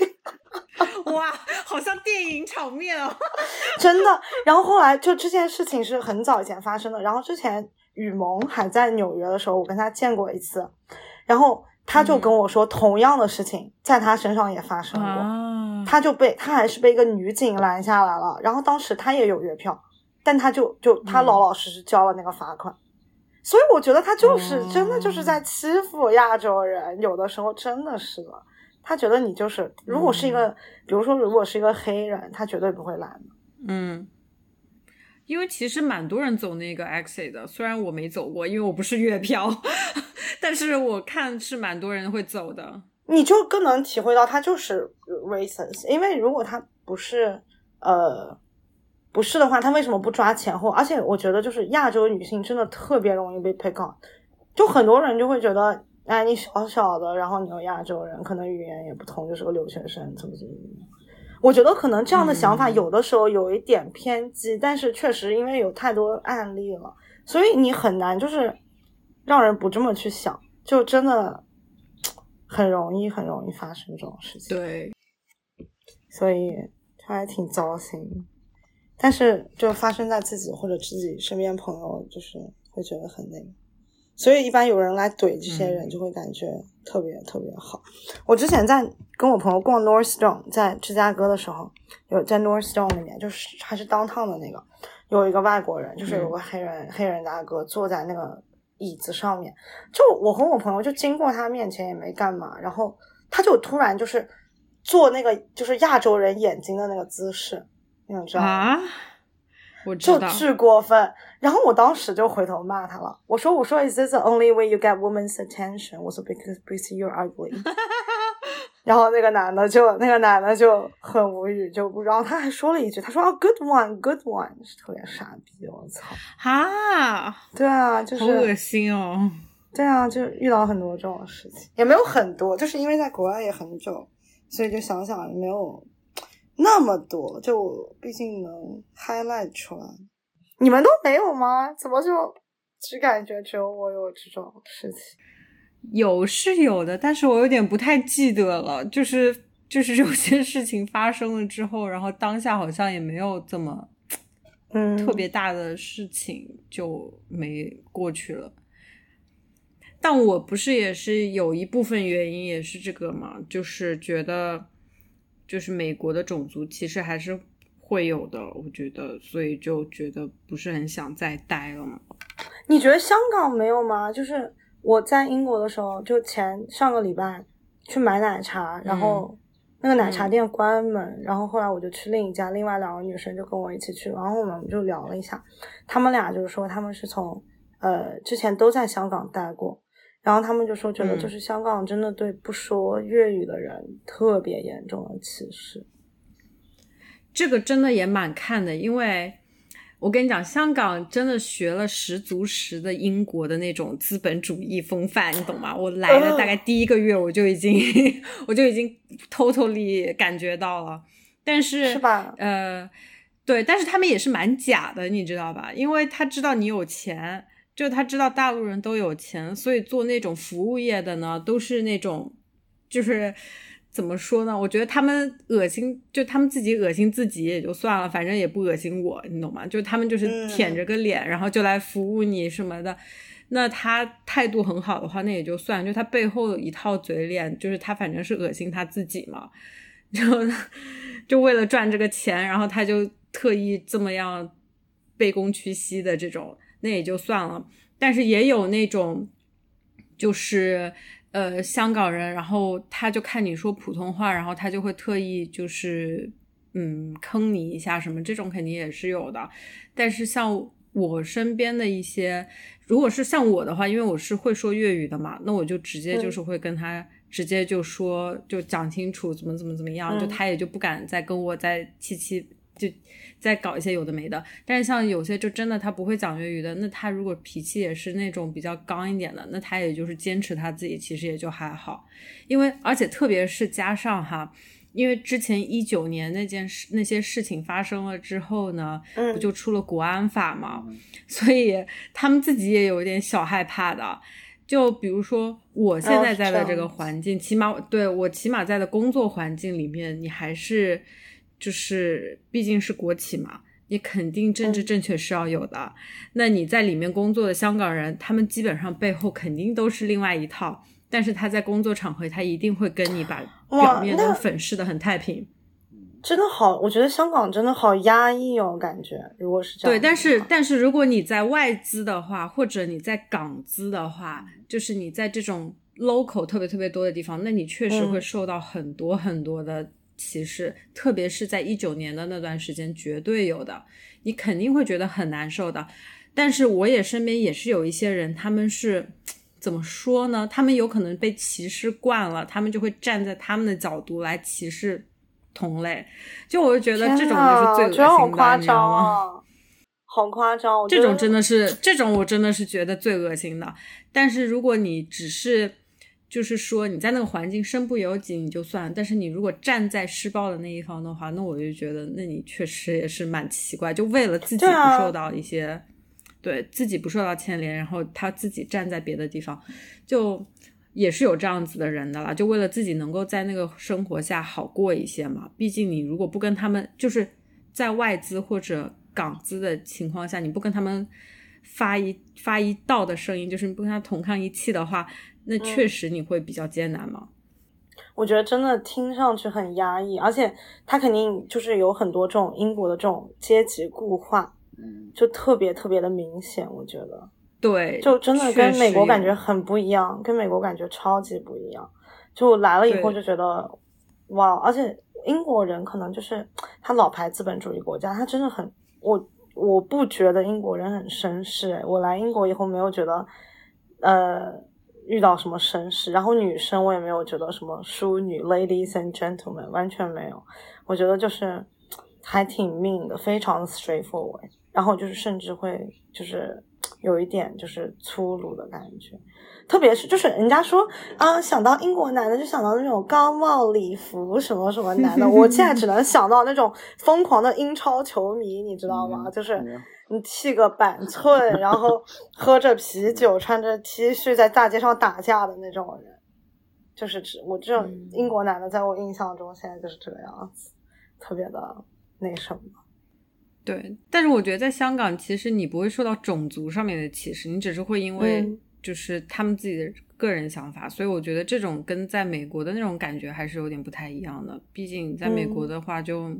哇，好像电影场面哦。真的。然后后来就这件事情是很早以前发生的。然后之前雨萌还在纽约的时候，我跟他见过一次，然后他就跟我说，同样的事情在他身上也发生过。啊，他就被他还是被一个女警拦下来了，然后当时他也有月票，但他就就他嗯老老实实交了那个罚款。所以我觉得他就是、哦真的就是在欺负亚洲人，有的时候真的是的。他觉得你就是，如果是一个，比如说如果是一个黑人，他绝对不会拦的。嗯，因为其实蛮多人走那个 exit 的，虽然我没走过，因为我不是月票，但是我看是蛮多人会走的。你就更能体会到他就是 reasons，因为如果他不是呃不是的话，他为什么不抓前后？而且我觉得就是亚洲女性真的特别容易被 pick on，就很多人就会觉得，哎，你小小的，然后你有亚洲人，可能语言也不通，就是个留学生，怎么怎么怎么。我觉得可能这样的想法嗯有的时候有一点偏激，但是确实因为有太多案例了，所以你很难就是让人不这么去想，就真的很容易很容易发生这种事情。对，所以他还挺糟心。但是就发生在自己或者自己身边朋友，就是会觉得很那个。所以一般有人来怼这些人，嗯就会感觉特别特别好。我之前在跟我朋友逛 Northstone，在芝加哥的时候，有在 Northstone 里面，就是还是 downtown 的那个，有一个外国人，就是有个黑人、黑人大哥坐在那个椅子上面，就我和我朋友就经过他面前也没干嘛，然后他就突然就是做那个就是亚洲人眼睛的那个姿势，你想知道吗？啊，我知道。就巨过分。然后我当时就回头骂他了，我说我说 Is this the only way you get women's attention？我说 Because because you're ugly。然后那个男的就那个男的就很无语，就不，然后他还说了一句，他说啊，good one，good one，是特别傻逼，我操！啊，对啊，就是好恶心哦。对啊，就遇到很多这种事情，也没有很多，就是因为在国外也很久，所以就想想也没有那么多，就毕竟能 highlight 出来。你们都没有吗？怎么就只感觉只有我有这种事情？有是有的，但是我有点不太记得了。就是就是有些事情发生了之后，然后当下好像也没有这么嗯，特别大的事情就没过去了。但我不是也是有一部分原因也是这个嘛，就是觉得就是美国的种族其实还是会有的，我觉得，所以就觉得不是很想再待了嘛。你觉得香港没有吗？就是我在英国的时候，就前上个礼拜去买奶茶，然后那个奶茶店关门，然后后来我就去另一家，另外两个女生就跟我一起去，然后我们就聊了一下，他们俩就是说他们是从呃之前都在香港待过，然后他们就说觉得嗯就是香港真的对不说粤语的人特别严重的歧视。这个真的也蛮看的，因为我跟你讲，香港真的学了十足十的英国的那种资本主义风范，你懂吗？我来了大概第一个月，我就已经 我就已经 totally 感觉到了，但是是吧呃，对，但是他们也是蛮假的，你知道吧？因为他知道你有钱，就他知道大陆人都有钱，所以做那种服务业的呢，都是那种就是。怎么说呢？我觉得他们恶心，就他们自己恶心自己也就算了，反正也不恶心我，你懂吗？就他们就是嗯舔着个脸，然后就来服务你什么的。那他态度很好的话，那也就算，就他背后一套嘴脸，就是他反正是恶心他自己嘛，就就为了赚这个钱，然后他就特意这么样卑躬屈膝的这种，那也就算了。但是也有那种，就是呃香港人，然后他就看你说普通话，然后他就会特意就是嗯坑你一下什么，这种肯定也是有的。但是像我身边的一些，如果是像我的话，因为我是会说粤语的嘛，那我就直接就是会跟他直接就说，就讲清楚怎么怎么怎么样，嗯就他也就不敢再跟我再气气就在搞一些有的没的。但是像有些就真的他不会讲粤语的，那他如果脾气也是那种比较刚一点的，那他也就是坚持他自己，其实也就还好。因为而且特别是加上哈。因为之前一九年那件事那些事情发生了之后呢，嗯不就出了国安法嘛，所以他们自己也有一点小害怕的。就比如说我现在在的这个环境，起码对我起码在的工作环境里面，你还是就是毕竟是国企嘛，你肯定政治正确是要有的。那你在里面工作的香港人，他们基本上背后肯定都是另外一套。但是他在工作场合，他一定会跟你把表面都粉饰的很太平。真的好，我觉得香港真的好压抑哦，感觉如果是这样。对，但是但是如果你在外资的话，或者你在港资的话，就是你在这种 local 特别特别多的地方，那你确实会受到很多很多的歧视，嗯、特别是在一九年的那段时间，绝对有的，你肯定会觉得很难受的。但是我也身边也是有一些人，他们是。怎么说呢？他们有可能被歧视惯了，他们就会站在他们的角度来歧视同类。就我就觉得这种就是最恶心的，你知道吗？好夸张！这种真的是，这种我真的是觉得最恶心的。但是如果你只是就是说你在那个环境身不由己，你就算；但是你如果站在施暴的那一方的话，那我就觉得，那你确实也是蛮奇怪，就为了自己不受到一些。对自己不受到牵连，然后他自己站在别的地方，就也是有这样子的人的啦。就为了自己能够在那个生活下好过一些嘛。毕竟你如果不跟他们，就是在外资或者港资的情况下，你不跟他们发一发一道的声音，就是你不跟他同抗一气的话，那确实你会比较艰难嘛。嗯、我觉得真的听上去很压抑，而且他肯定就是有很多这种英国的这种阶级固化。嗯，就特别特别的明显，我觉得，对，就真的跟美国感觉很不一样，跟美国感觉超级不一样。就来了以后就觉得，哇！而且英国人可能就是他老牌资本主义国家，他真的很，我我不觉得英国人很绅士。我来英国以后没有觉得，呃，遇到什么绅士。然后女生我也没有觉得什么淑女，ladies and gentlemen，完全没有。我觉得就是还挺 mean 的，非常 straightforward。然后就是甚至会就是有一点就是粗鲁的感觉。特别是就是人家说啊，想到英国男的就想到那种高帽礼服什么什么男的，我现在只能想到那种疯狂的英超球迷，你知道吗？就是你剃个板寸，然后喝着啤酒，穿着 T 恤在大街上打架的那种人，就是指我这种英国男的，在我印象中现在就是这个样子，特别的那什么。对，但是我觉得在香港，其实你不会受到种族上面的歧视，你只是会因为。就是他们自己的个人想法，所以我觉得这种跟在美国的那种感觉还是有点不太一样的。毕竟在美国的话，就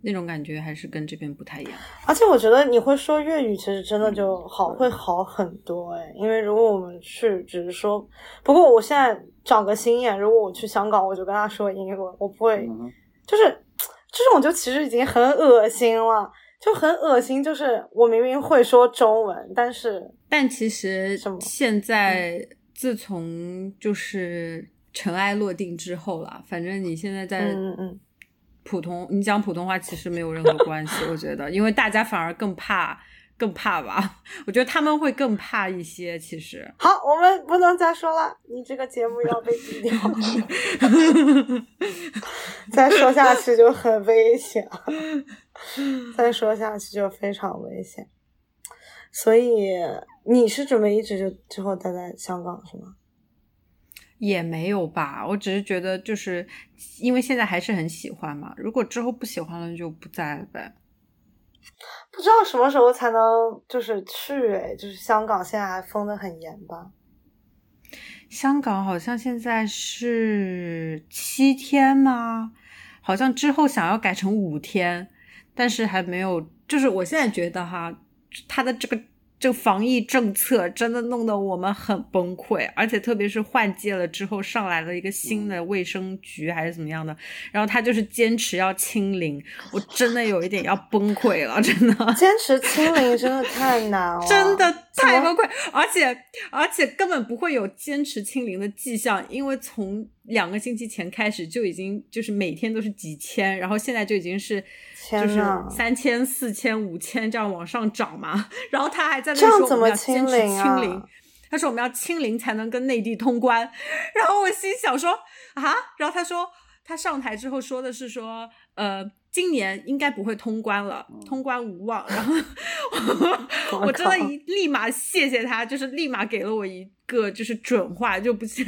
那种感觉还是跟这边不太一样。而且我觉得你会说粤语，其实真的就好会好很多哎。因为如果我们去只是说，不过我现在长个心眼，如果我去香港，我就跟他说英文，我不会，就是这种就其实已经很恶心了。就很恶心，就是我明明会说中文，但是但其实现在自从就是尘埃落定之后了，反正你现在在普通你讲普通话其实没有任何关系，我觉得，因为大家反而更怕。更怕吧？我觉得他们会更怕一些。其实，好，我们不能再说了，你这个节目要被毙掉，再说下去就很危险，再说下去就非常危险。所以，你是准备一直就之后待在香港是吗？也没有吧，我只是觉得，就是因为现在还是很喜欢嘛。如果之后不喜欢了，就不在了呗。不知道什么时候才能就是去哎，就是香港现在还封的很严吧？香港好像现在是七天吗？好像之后想要改成五天，但是还没有。就是我现在觉得哈，他的这个。这个防疫政策真的弄得我们很崩溃，而且特别是换届了之后上来了一个新的卫生局还是怎么样的，然后他就是坚持要清零，我真的有一点要崩溃了，真的。坚持清零真的太难了，真的太崩溃，而且而且根本不会有坚持清零的迹象，因为从两个星期前开始就已经就是每天都是几千，然后现在就已经是。就是三千、四千、五千这样往上涨嘛，然后他还在那说我们要坚持清零，他说我们要清零才能跟内地通关，然后我心想说啊，然后他说他上台之后说的是说呃今年应该不会通关了，通关无望，然后 我真的一立马谢谢他，就是立马给了我一个就是准话，就不就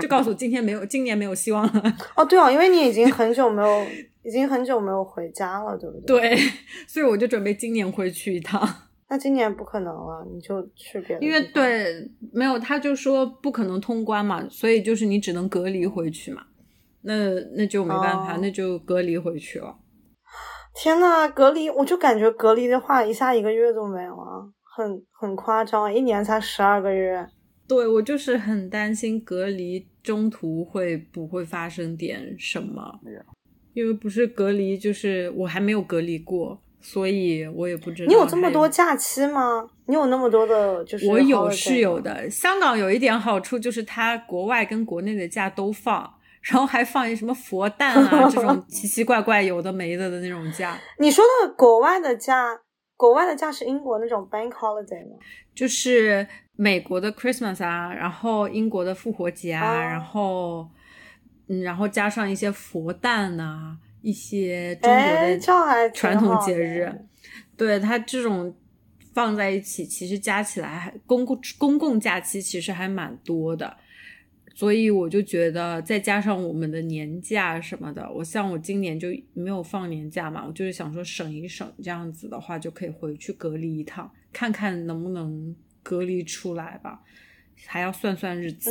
就告诉我今天没有今年没有希望了。哦，对哦，因为你已经很久没有。已经很久没有回家了，对不对？对，所以我就准备今年回去一趟。那今年不可能了，你就去别的。因为对，没有，他就说不可能通关嘛，所以就是你只能隔离回去嘛。那那就没办法，那就隔离回去了。天呐，隔离，我就感觉隔离的话，一下一个月都没有了，很很夸张，一年才十二个月。对，我就是很担心隔离中途会不会发生点什么。因为不是隔离，就是我还没有隔离过，所以我也不知道。你有这么多假期吗？你有那么多的，就是我有是有的。香港有一点好处就是它国外跟国内的假都放，然后还放一什么佛诞啊这种 奇奇怪怪有的没的的那种假。你说的国外的假，国外的假是英国那种 bank holiday 吗？就是美国的 Christmas 啊，然后英国的复活节啊，然后。嗯，然后加上一些佛诞呐，一些中国的传统节日，对它这种放在一起，其实加起来还公共公共假期其实还蛮多的，所以我就觉得再加上我们的年假什么的，我像我今年就没有放年假嘛，我就是想说省一省，这样子的话就可以回去隔离一趟，看看能不能隔离出来吧，还要算算日子。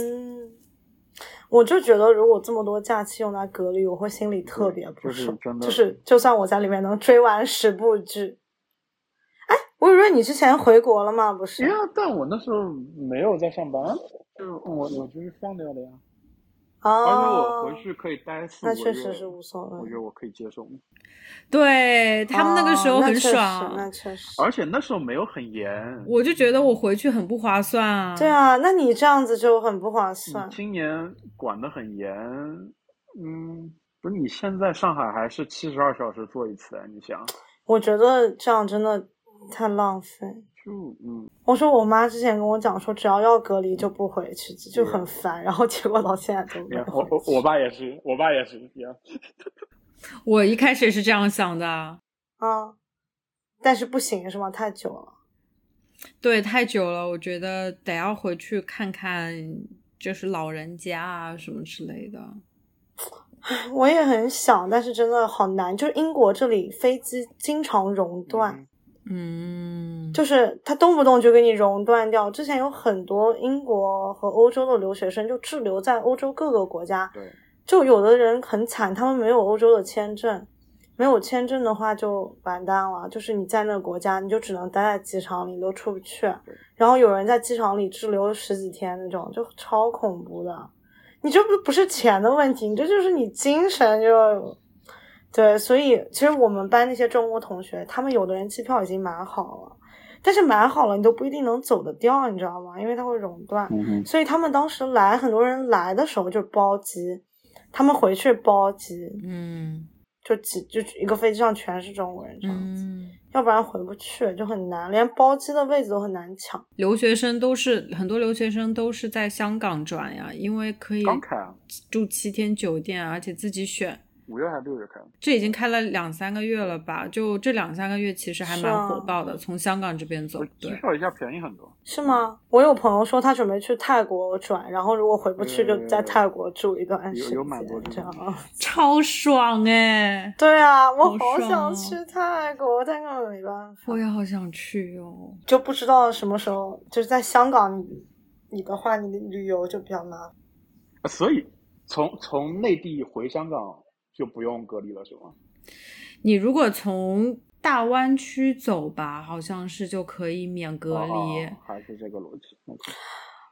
我就觉得，如果这么多假期用来隔离，我会心里特别不爽。就是，就算我在里面能追完十部剧，哎，我以为你之前回国了吗？不是？呀，但我那时候没有在上班，就是我我就是放掉了呀。哦，而且我回去可以待四五那确实是无所谓我觉得我可以接受。对他们那个时候很哦那确实爽，那确实。而且那时候没有很严，我就觉得我回去很不划算啊。对，啊，那你这样子就很不划算。今年管的很严，嗯，不是你现在上海还是七十二小时做一次，你想，我觉得这样真的太浪费。就嗯，我说我妈之前跟我讲说，只要要隔离就不回去，就很烦。然后结果到现在都没有我回我我爸也是，我爸也是一样。我一开始也是这样想的。啊，但是不行是吗？太久了。对，太久了，我觉得得要回去看看，就是老人家啊什么之类的。我也很想，但是真的好难。就是英国这里飞机经常熔断，嗯嗯，就是他动不动就给你熔断掉。之前有很多英国和欧洲的留学生就滞留在欧洲各个国家，对，就有的人很惨，他们没有欧洲的签证，没有签证的话就完蛋了。就是你在那个国家，你就只能待在机场里，你都出不去。然后有人在机场里滞留十几天那种，就超恐怖的。你这不不是钱的问题，你这就是你精神就对。所以其实我们班那些中国同学，他们有的人机票已经买好了，但是买好了你都不一定能走得掉，你知道吗？因为它会熔断。嗯，所以他们当时来，很多人来的时候就包机，他们回去包机，嗯就几就一个飞机上全是中国人这样子，嗯，要不然回不去就很难，连包机的位置都很难抢。留学生都是很多留学生都是在香港转呀，因为可以住七天酒店，而且自己选。五月还是六月开的？这已经开了两三个月了吧？就这两三个月，其实还蛮火爆的。从香港这边走，机对，票一下便宜很多。是吗？我有朋友说他准备去泰国转，然后如果回不去就在泰国住一段时间，有有蛮多这样。超爽哎！对啊，我好想去泰国，但根本没办法，我也好想去哦。就不知道什么时候。就是在香港你，你的话，你的旅游就比较麻烦。呃所以从从内地回香港就不用隔离了，是吗？你如果从大湾区走吧，好像是就可以免隔离。还是这个逻辑。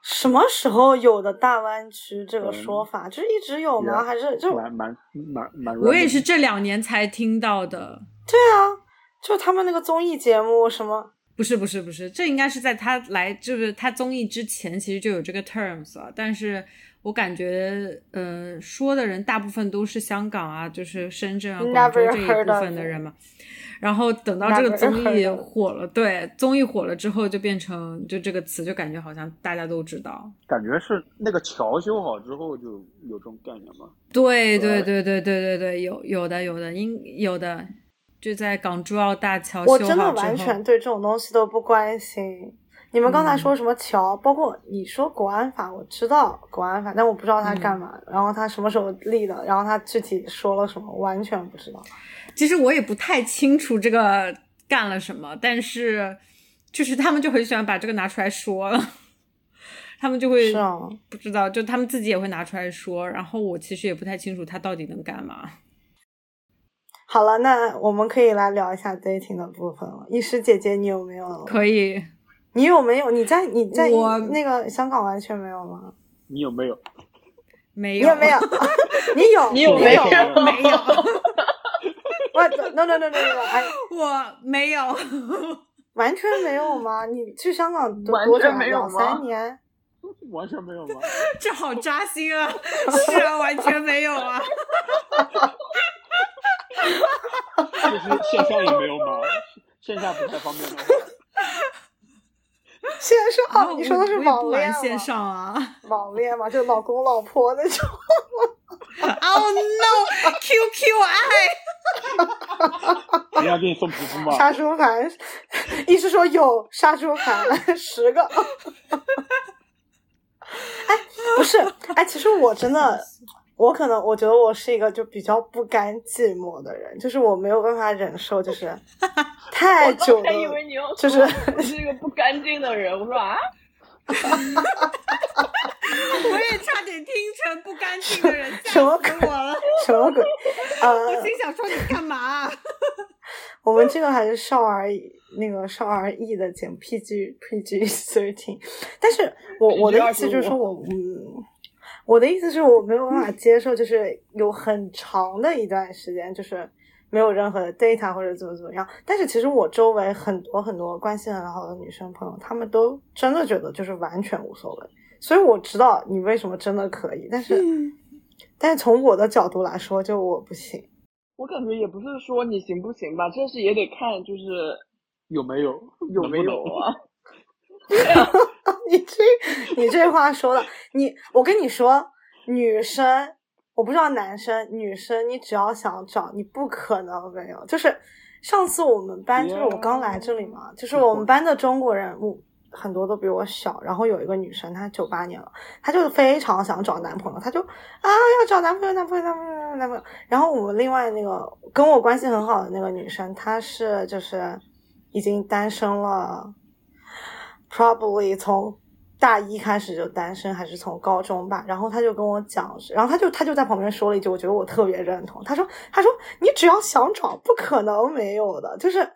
什么时候有的大湾区这个嗯说法？就是一直有吗？还是就蛮蛮蛮蛮。我也是这两年才听到的。对啊？就他们那个综艺节目什么？不是不是不是，这应该是在他来就是他综艺之前，其实就有这个 terms 了。但是我感觉，呃，说的人大部分都是香港啊，就是深圳啊、广州这一部分的人嘛。然后等到这个综艺火了，对，综艺火了之后，就变成就这个词，就感觉好像大家都知道。感觉是那个桥修好之后就有这种概念吗？对对对对对对对，有有的有的，应有的，就在港珠澳大桥修好之后。我真的完全对这种东西都不关心。你们刚才嗯说什么桥，包括你说国安法，我知道国安法，但我不知道它嗯干嘛，然后它什么时候立的，然后它具体说了什么，完全不知道。其实我也不太清楚这个干了什么，但是就是他们就很喜欢把这个拿出来说了，他们就会不知道，就他们自己也会拿出来说，然后我其实也不太清楚他到底能干嘛。好了，那我们可以来聊一下 dating 的部分了。一师姐姐，你有没有？可以，你有没有？你在你在我那个香港完全没有吗？你有没有？没有，你有没有？你有？你有没有？没有，我 no no no no no，哎，我没有，完全没有吗？你去香港多完多久两三年？完全没有吗？这好扎心啊！是啊，完全没有啊。就是线上也没有吗？线下不太方便的话。线上？你说的是网恋吗？玩线上啊。网恋嘛，就老公老婆那种。Oh no！QQ 爱。人家给你送皮肤吗？杀猪盘，医师说有杀猪盘 十个。哎，不是，哎，其实我真的，我可能我觉得我是一个就比较不甘寂寞的人，就是我没有办法忍受，就是 太久的刚才以为你要就是是一个不干净的人，我说啊，我也差点听成不干净的人，吓什么鬼我了！什么鬼？呃我，心想说你干嘛、啊我们这个还是少儿那个少儿 E 的节目，PG PG thirteen。但是我我的意思就是说我嗯，我的意思是我没有办法接受，就是有很长的一段时间，就是没有任何的 data 或者怎么怎么样。但是其实我周围很多很多关系很好的女生朋友，她们都真的觉得就是完全无所谓。所以我知道你为什么真的可以，但是，但是从我的角度来说，就我不行。我感觉也不是说你行不行吧，这是也得看就是有没有有没有啊。你这你这话说的，你我跟你说，女生我不知道男生女生，你只要想找，你不可能没有。就是上次我们班，就是我刚来这里嘛，就是我们班的中国人，我很多都比我小。然后有一个女生，她九八年了，她就非常想找男朋友，她就啊要找男朋友，男朋友，男朋友，男朋友。然后我们另外那个跟我关系很好的那个女生，她是就是已经单身了。Probably 从大一开始就单身，还是从高中吧。然后他就跟我讲，然后他就他就在旁边说了一句，我觉得我特别认同。他说：“他说你只要想找，不可能没有的，就是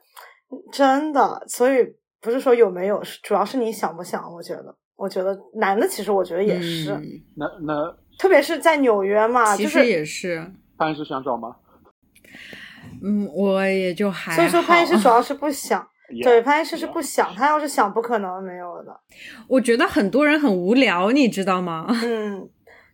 真的。所以不是说有没有，主要是你想不想。我觉得，我觉得男的其实我觉得也是。那那特别是在纽约嘛，其实也是。潘医师想找吗？嗯，我也就还。所以说潘医师主要是不想。对，潘医师是不想，他要是想，不可能没有的。我觉得很多人很无聊，你知道吗？嗯，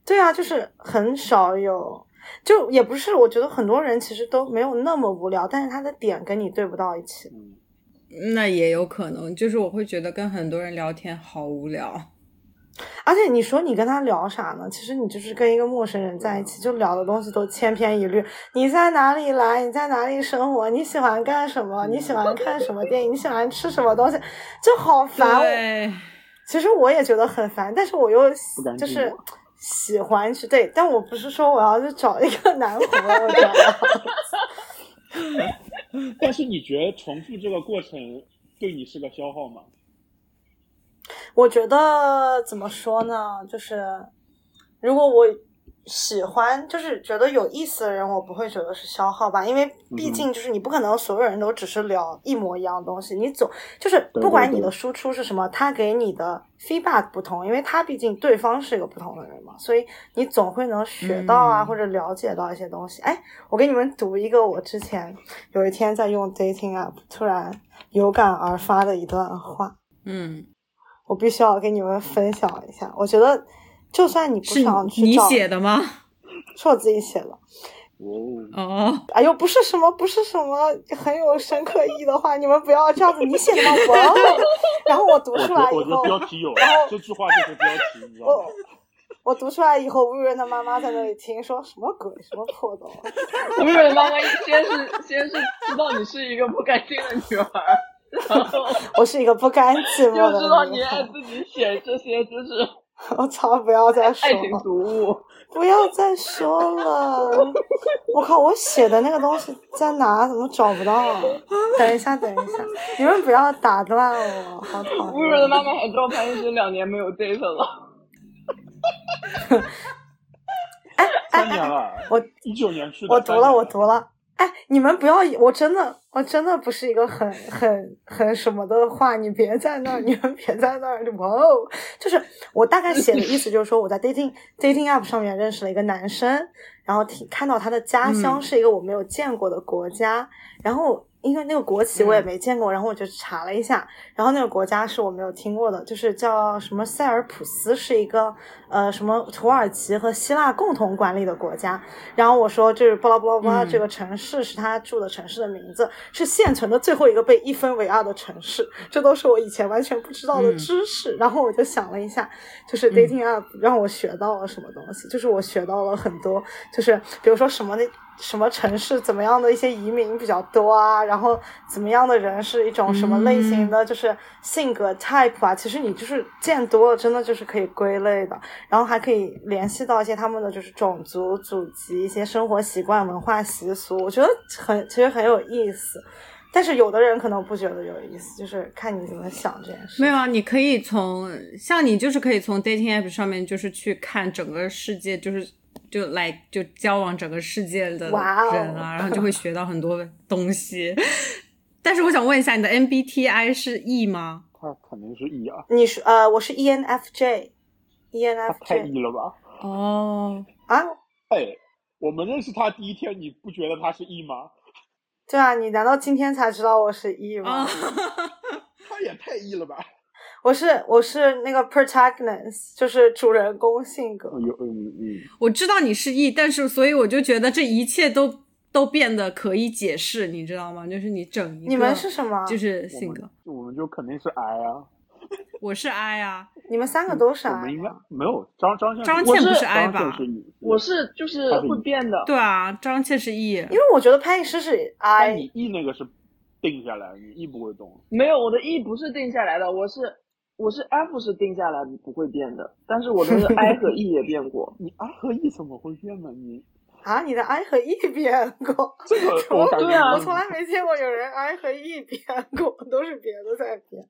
对啊，就是很少有，就也不是。我觉得很多人其实都没有那么无聊，但是他的点跟你对不到一起。那也有可能，就是我会觉得跟很多人聊天好无聊。而且你说你跟他聊啥呢？其实你就是跟一个陌生人在一起，就聊的东西都千篇一律。你在哪里来？你在哪里生活？你喜欢干什么？你喜欢看什么电影？你喜欢吃什么东西？就好烦。其实我也觉得很烦，但是我又就是喜欢去对，但我不是说我要去找一个男朋友，知道吗？但是你觉得重复这个过程对你是个消耗吗？我觉得怎么说呢？就是如果我喜欢，就是觉得有意思的人，我不会觉得是消耗吧。因为毕竟就是你不可能所有人都只是聊一模一样的东西，你总就是不管你的输出是什么，他给你的 feedback 不同，因为他毕竟对方是一个不同的人嘛，所以你总会能学到啊，或者了解到一些东西。哎，我给你们读一个我之前有一天在用 dating app 突然有感而发的一段话。嗯。我必须要跟你们分享一下，我觉得就算你不想去你写的吗？是我自己写的。哦，哎呦，不是什么，不是什么很有深刻意义的话，你们不要这样子。你写的吗？我。然后我读出来以后，标题有，然后这句话就是标题，你知道吗？我读出来以后，吴雨润的妈妈在那里听，说什么鬼，什么破东西。乌人的妈妈先是先是知道你是一个不干净的女孩。我是一个不甘寂寞的。就知道你爱自己写这些，就 是我操！不要再说爱情读物，不要再说了。我靠！我写的那个东西在哪？怎么找不到？等一下，等一下，你们不要打断我，好讨厌。乌人的妈妈还知道潘医师两年没有 date 了。哎三年了，我一九年去的。我读了，我读了。哎，你们不要，我真的，我真的不是一个很很很什么的话，你别在那儿，你们别在那儿，哇哦！就是我大概写的意思就是说，我在 dating dating app 上面认识了一个男生，然后听看到他的家乡是一个我没有见过的国家，然后。因为那个国旗我也没见过，然后我就查了一下，然后那个国家是我没有听过的，就是叫什么塞尔普斯，是一个呃什么土耳其和希腊共同管理的国家。然后我说就是巴拉巴拉巴拉，这个城市是他住的城市的名字，是现存的最后一个被一分为二的城市。这都是我以前完全不知道的知识。然后我就想了一下，就是 dating app 让我学到了什么东西，就是我学到了很多，就是比如说什么那。什么城市怎么样的一些移民比较多啊？然后怎么样的人是一种什么类型的，就是性格 type 啊？其实你就是见多了，真的就是可以归类的。然后还可以联系到一些他们的就是种族、祖籍、一些生活习惯、文化习俗，我觉得很其实很有意思。但是有的人可能不觉得有意思，就是看你怎么想这件事。没有啊，你可以从像你就是可以从 dating app 上面就是去看整个世界，就是。就来就交往整个世界的人啊，然后就会学到很多东西。但是我想问一下，你的 MBTI 是 E 吗？他肯定是 E 啊。你是呃，我是 ENFJ，ENFJ 太 E 了吧？哦，啊，哎，我们认识他第一天，你不觉得他是 E 吗？对啊，你难道今天才知道我是 E 吗？啊，他也太 E 了吧？我是我是那个 protagonist，就是主人公性格。有嗯嗯，我知道你是 E，但是所以我就觉得这一切都都变得可以解释，你知道吗？就是你整一个，你们是什么？就是性格，我们就肯定是 I 啊。我是 I 啊，你们三个都是我 I 们应该没有张张倩张倩不是 I 吧 E，我是就是会变的，对啊，张倩是 E，因为我觉得潘医师是但 I，你 E 那个是定下来，你 E 不会动。没有我的 E 不是定下来的，我是我是 F 是定下来不会变的，但是我的 I 和 E 也变过。你 I 和 E 怎么会变呢？你啊，你的 I 和 E 变过？这个我感觉对啊我从来没见过有人 I 和 E 变过，都是别的在变。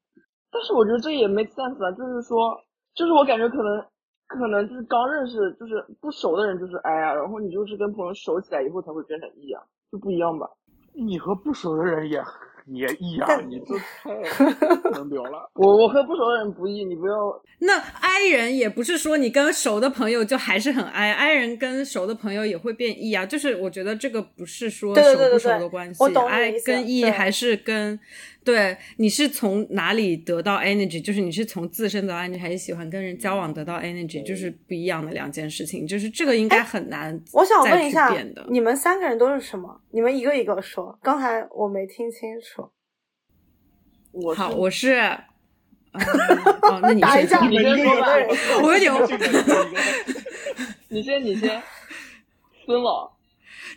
但是我觉得这也 make sense 啊，就是说，就是我感觉可能可能就是刚认识，就是不熟的人就是 I 啊，然后你就是跟朋友熟起来以后才会变成 E 啊，就不一样吧？你和不熟的人也也异啊，你这太能聊了。我我和不熟的人不异你不要那 I 人也不是说你跟熟的朋友就还是很 I，I 人跟熟的朋友也会变异啊，就是我觉得这个不是说熟不熟的关系我懂你的，I 跟 E 对还是跟对你是从哪里得到 energy，就是你是从自身得到 energy，还是喜欢跟人交往得到 energy，就是不一样的两件事情，就是这个应该很难哎我想问一下，。你们三个人都是什么？你们一个一个说，刚才我没听清楚。我是好，我是。嗯哦，那你 先说打你先说吧我有点 你先你先，孙老，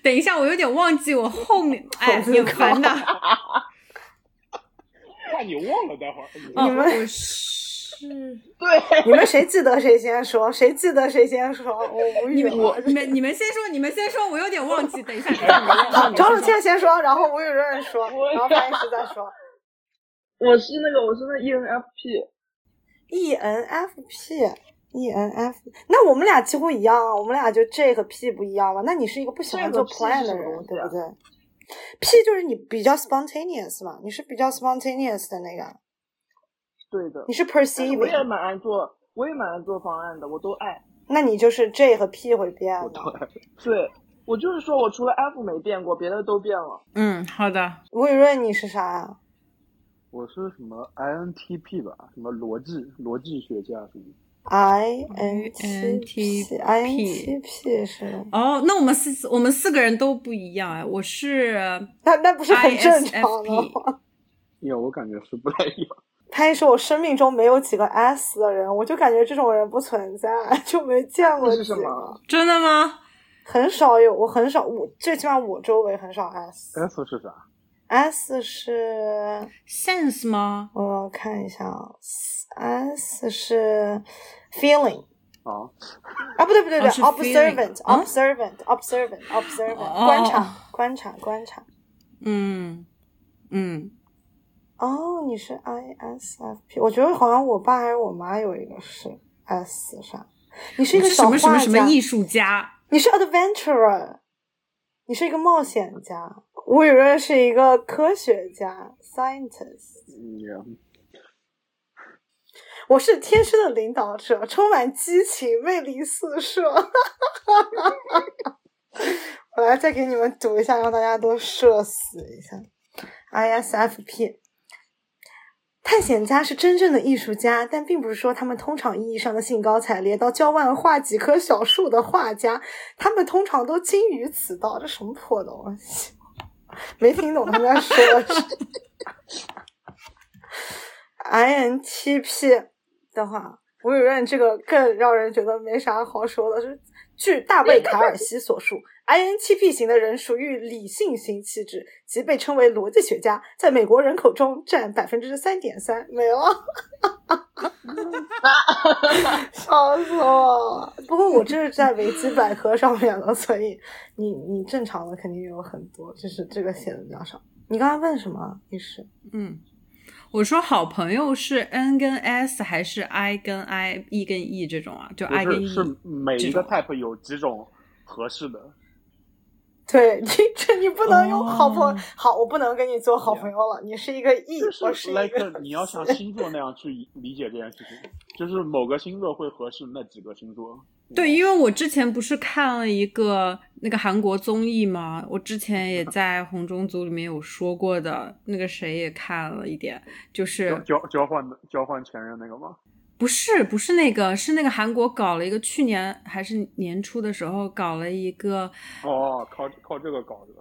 等一下，我有点忘记我后面，哎，好挺烦的。怕你忘了，待会儿。哦，你们是对，你们谁记得谁先说，谁记得谁先说。我无语了。我你们你们先说，你们先说，我有点忘记。等一下，张先说子倩先说，然后吴雨润说，然后潘医师再说。我是那个我是那 E ENFP，E ENFP。ENF，那我们俩几乎一样啊，我们俩就 J 和 P 不一样吧。那你是一个不喜欢做 plan 的人，对不对？P 就是你比较 spontaneous 嘛，你是比较 spontaneous 的那个，对的你，是但是我也蛮爱做，我也蛮爱做方案的，我都爱。那你就是 J 和 P 会变的。对，我就是说我除了 F 没变过，别的都变了。嗯，好的。吴雨润你是啥啊呀？我是什么 INTP 吧？什么逻辑逻辑学家什么？I N T INTP P I N T P 是，哦，那我们四我们四个人都不一样哎，我是那那不是很正常吗？呀，我感觉是不太一样。他也说我生命中没有几个 S 的人，我就感觉这种人不存在，就没见过这是什几个么？真的吗？很少有，我很少，我最起码我周围很少 S。S 是啥？S 是，sense 吗？我看一下啊，S 是 feeling 哦，啊，不对不对不对 observant observant observant 哦观察观察观察。嗯嗯，哦，你是 ISFP，我觉得好像我爸还是我妈有一个是 S 啥，你是一个小画什么什么什么家艺术家？你是 adventurer，你是一个冒险家。吴雨润是一个科学家 scientist。嗯，我是天生的领导者，充满激情，魅力四射。我来再给你们读一下，让大家都社死一下。ISFP，探险家是真正的艺术家，但并不是说他们通常意义上的兴高采烈到郊外画几棵小树的画家，他们通常都精于此道。这什么破东西？没听懂他们在说什么。INTP 的话，吴雨润这个更让人觉得没啥好说的。是据大卫·卡尔西所述，INTP 型的人属于理性型气质，即被称为逻辑学家，在美国人口中占百分之三点三。没了，笑死我了！不过我这是在维基百科上面的，所以你你正常的肯定有很多，就是这个写的比较少。你刚才问什么？你是嗯，我说好朋友是 N 跟 S 还是 I 跟 I、E 跟 E 这种啊？就 I 跟 E 是每一个 type 有几种合适的。对，你这你不能用好朋友、哦好，我不能跟你做好朋友了。你是一个 E，就是我是一 like 个你要像星座那样去理解这件事情，就是某个星座会合适那几个星座。对，因为我之前不是看了一个那个韩国综艺吗，我之前也在 红中组里面有说过的，那个谁也看了一点，就是交交交换的交换前任那个吗？不是不是那个，是那个韩国搞了一个，去年还是年初的时候搞了一个，哦，靠靠这个搞的。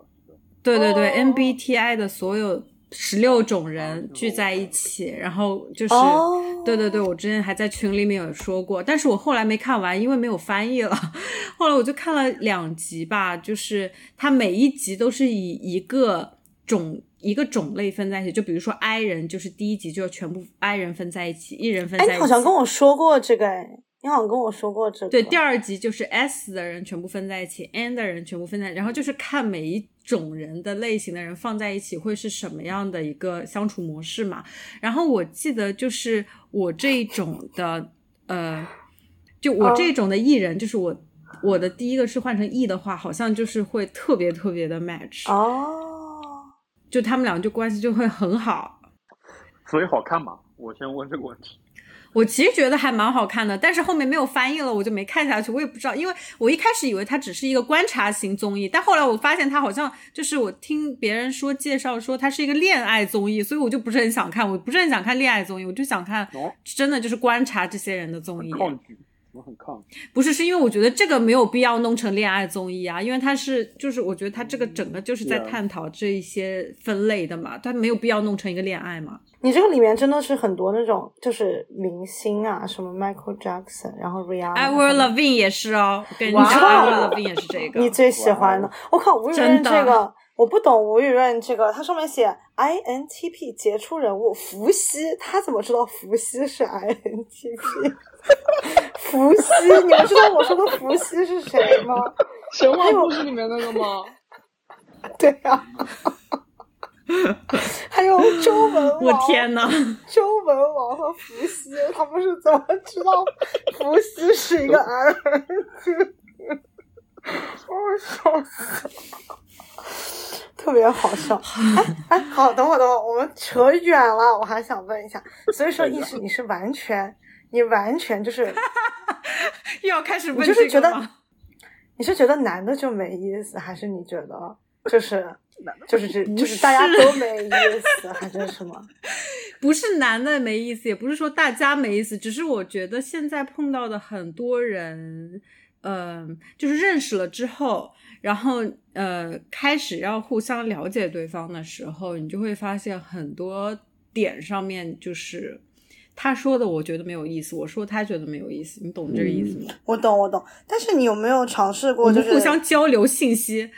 对对对、哦 MBTI 的所有十六种哦人聚在一起，然后就是，哦对对对，我之前还在群里面有说过，但是我后来没看完，因为没有翻译了。后来我就看了两集吧，就是它每一集都是以一个种一个种类分在一起，就比如说 I 人，就是第一集就要全部 I 人分在一起，E 人分在哎，一起。哎你好像跟我说过这个，哎，你好像跟我说过这个。对，第二集就是 S 的人全部分在一起，N 的人全部分在，然后就是看每一种人的类型的人放在一起会是什么样的一个相处模式嘛。然后我记得就是我这一种的，呃，就我这种的艺人，就是我我的第一个是换成 E 的话，好像就是会特别特别的 match，、哦，就他们俩就关系就会很好。所以好看吗？我先问这个问题。我其实觉得还蛮好看的，但是后面没有翻译了，我就没看下去。我也不知道，因为我一开始以为它只是一个观察型综艺，但后来我发现它好像就是我听别人说介绍说它是一个恋爱综艺，所以我就不是很想看。我不是很想看恋爱综艺，我就想看哦真的就是观察这些人的综艺。抗拒，我很抗拒。不是，是因为我觉得这个没有必要弄成恋爱综艺啊，因为它是就是我觉得它这个整个就是在探讨这一些分类的嘛，它没有必要弄成一个恋爱嘛。你这个里面真的是很多那种就是明星啊，什么 Michael Jackson，然后 Rihanna。I Will Levine 也是哦，我跟你说哇，I Will Levine 也是这个。你最喜欢的？我靠，吴雨润真的这个我不懂，吴雨润这个它上面写 INTP 杰出人物伏羲，他怎么知道伏羲是 INTP？伏羲，你们知道我说的伏羲是谁吗？神话故事里面那个吗？对呀、还有周文王，我天呐！周文王和伏羲，他们是怎么知道伏羲是一个 INTP？我笑死了。特别好笑，哎哎，好，等会儿等会儿，我们扯远了，我还想问一下，所以说意识你是完全，你完全就是，又要开始你问就是觉得？你是觉得男的就没意思，还是你觉得就是就是这就是大家都没意思，还是什么？不是男的没意思，也不是说大家没意思，只是我觉得现在碰到的很多人，嗯、就是认识了之后，然后呃，开始要互相了解对方的时候，你就会发现很多点上面就是。他说的我觉得没有意思，我说他觉得没有意思，你懂这个意思吗？我懂我懂，但是你有没有尝试过，就是们互相交流信息，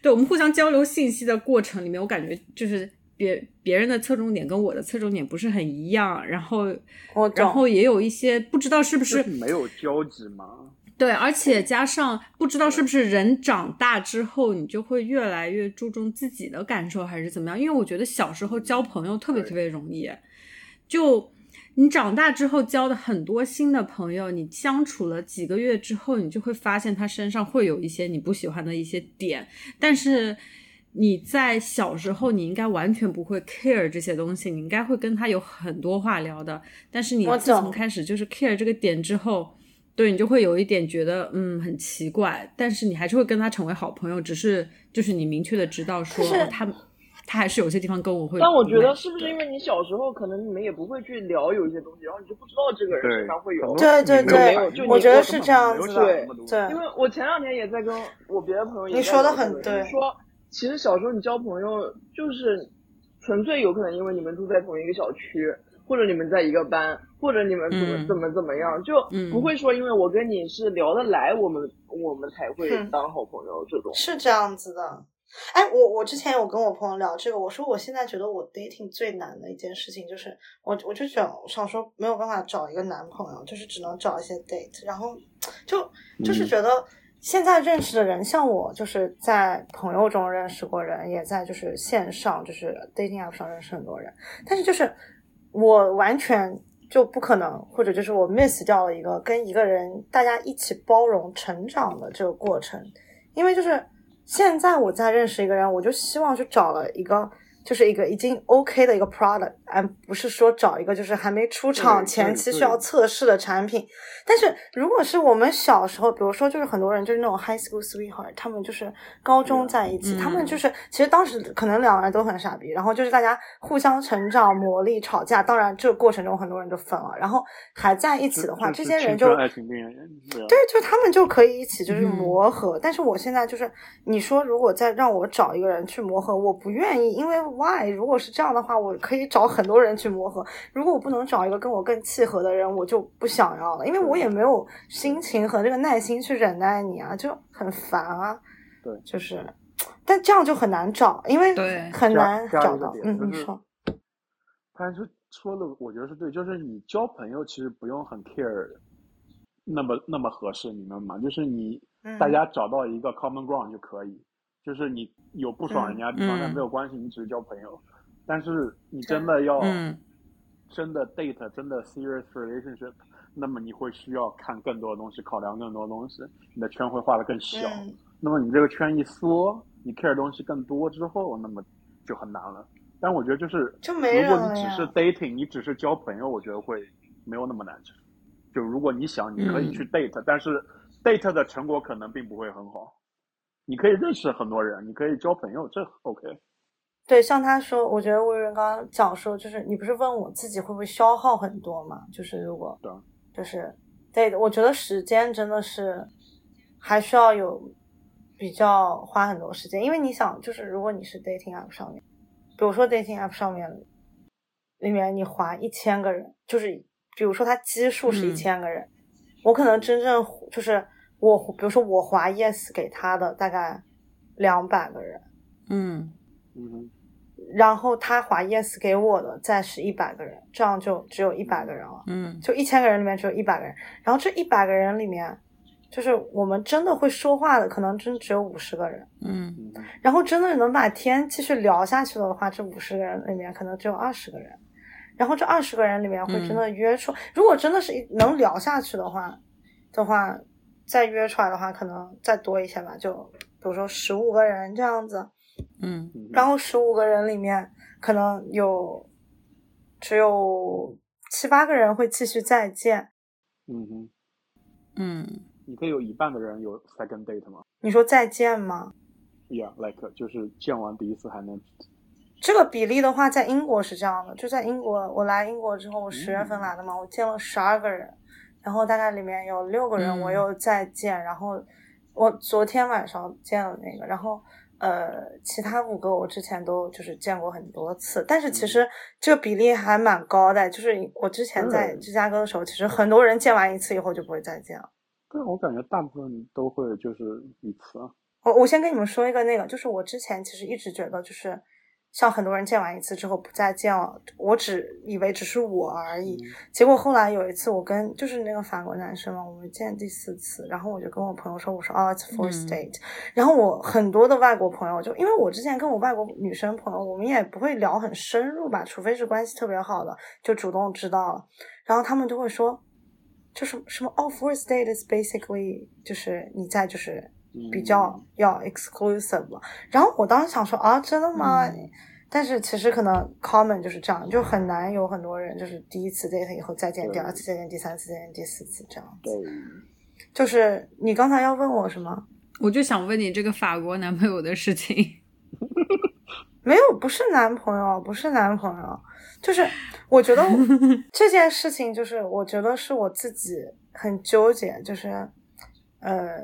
对我们互相交流信息的过程里面，我感觉就是别别人的侧重点跟我的侧重点不是很一样，然后我然后也有一些不知道是不是是没有交集吗？对，而且加上不知道是不是人长大之后，你就会越来越注重自己的感受，还是怎么样？因为我觉得小时候交朋友特别特别容易，就你长大之后交的很多新的朋友，你相处了几个月之后，你就会发现他身上会有一些你不喜欢的一些点，但是。你在小时候，你应该完全不会 care 这些东西，你应该会跟他有很多话聊的。但是你自从开始就是 care 这个点之后，对你就会有一点觉得嗯很奇怪，但是你还是会跟他成为好朋友，只是就是你明确的知道说他他还是有些地方跟我会。但我觉得是不是因为你小时候可能你们也不会去聊有一些东西，然后你就不知道这个人身上会有。对对对就我觉得是这样子的对对因为我前两天也在跟我别的朋友也你说得在聊这个很对就是说其实小时候你交朋友就是纯粹有可能因为你们住在同一个小区，或者你们在一个班，或者你们怎么、嗯怎么怎么样，就嗯不会说因为我跟你是聊得来，我们我们才会嗯当好朋友这种。是这样子的。哎，我我之前有跟我朋友聊这个，我说我现在觉得我 dating 最难的一件事情就是，我我就想想说没有办法找一个男朋友，就是只能找一些 date，然后就就是嗯觉得现在认识的人，像我就是在朋友中认识过人，也在就是线上就是 dating app 上认识很多人，但是就是我完全就不可能，或者就是我 miss 掉了一个跟一个人大家一起包容成长的这个过程，因为就是现在我在认识一个人，我就希望去找了一个。就是一个已经 OK 的一个 product，而不是说找一个就是还没出厂前期需要测试的产品。但是如果是我们小时候，比如说就是很多人就是那种 high school sweetheart，他们就是高中在一起，他们就是其实当时可能两个人都很傻逼，然后就是大家互相成长、磨砺、吵架。当然这个过程中很多人就分了，然后还在一起的话，这些人就对，就他们就可以一起就是磨合。但是我现在就是你说如果再让我找一个人去磨合，我不愿意，因为。Why？如果是这样的话，我可以找很多人去磨合。如果我不能找一个跟我更契合的人，我就不想要了，因为我也没有心情和这个耐心去忍耐你啊，就很烦啊。对，就是，但这样就很难找，因为很难找到。嗯，你说。他是说的，我觉得是对，就是你交朋友其实不用很 care 那么那么合适，你们嘛，就是你大家找到一个 common ground 就可以。就是你有不爽人家地方，但没有关系，你只是交朋友。但是你真的要真的 date，真的 serious relationship，那么你会需要看更多的东西，考量更多的东西，你的圈会画的更小。那么你这个圈一缩，你 care 东西更多之后，那么就很难了。但我觉得就是，如果你只是 dating，你只是交朋友，我觉得会没有那么难。就如果你想，你可以去 date，但是 date 的成果可能并不会很好。你可以认识很多人，你可以交朋友，这 OK。对，像他说，我觉得魏仁刚刚讲说，就是你不是问我自己会不会消耗很多嘛？就是如果，对，就是对，我觉得时间真的是还需要有比较花很多时间，因为你想，就是如果你是 dating app 上面，比如说 dating app 上面里面你划一千个人，就是比如说它基数是一千个人，我可能真正就是。我比如说我划 yes 给他的大概两百个人，嗯。嗯，然后他划 yes 给我的再是一百个人，这样就只有一百个人了，嗯，就一千个人里面只有一百个人，然后这一百个人里面，就是我们真的会说话的可能真只有五十个人，嗯，然后真的能把天继续聊下去了的话，这五十个人里面可能只有二十个人，然后这二十个人里面会真的约出，如果真的是能聊下去的话的话。再约出来的话，可能再多一些吧，就比如说十五个人这样子，嗯，然后十五个人里面可能有只有七八个人会继续再见，嗯哼，嗯，你可以有一半的人有 second date 吗？你说再见吗？Yeah，like 就是见完第一次还能，这个比例的话，在英国是这样的，就在英国，我来英国之后，我十月份来的嘛，我见了十二个人。然后大概里面有六个人，我又再见。然后我昨天晚上见了那个，然后呃，其他五个我之前都就是见过很多次。但是其实这个比例还蛮高的，就是我之前在芝加哥的时候，其实很多人见完一次以后就不会再见了。对，我感觉大部分都会就是一次。我我先跟你们说一个那个，就是我之前其实一直觉得就是。像很多人见完一次之后不再见了，我只以为只是我而已。结果后来有一次，我跟就是那个法国男生嘛，我们见第四次，然后我就跟我朋友说，我说哦，it's first date。然后我很多的外国朋友就因为我之前跟我外国女生朋友，我们也不会聊很深入吧，除非是关系特别好的，就主动知道了。然后他们就会说，就是什么哦，first date is basically 就是你在就是。比较要 exclusive 了，然后我当时想说啊，真的吗？但是其实可能 common 就是这样，就很难有很多人就是第一次 date 以后再见，第二次再见，第三次再见，第四次这样子。就是你刚才要问我什么？我就想问你这个法国男朋友的事情。没有，不是男朋友，不是男朋友，就是我觉得 这件事情，就是我觉得是我自己很纠结，就是呃。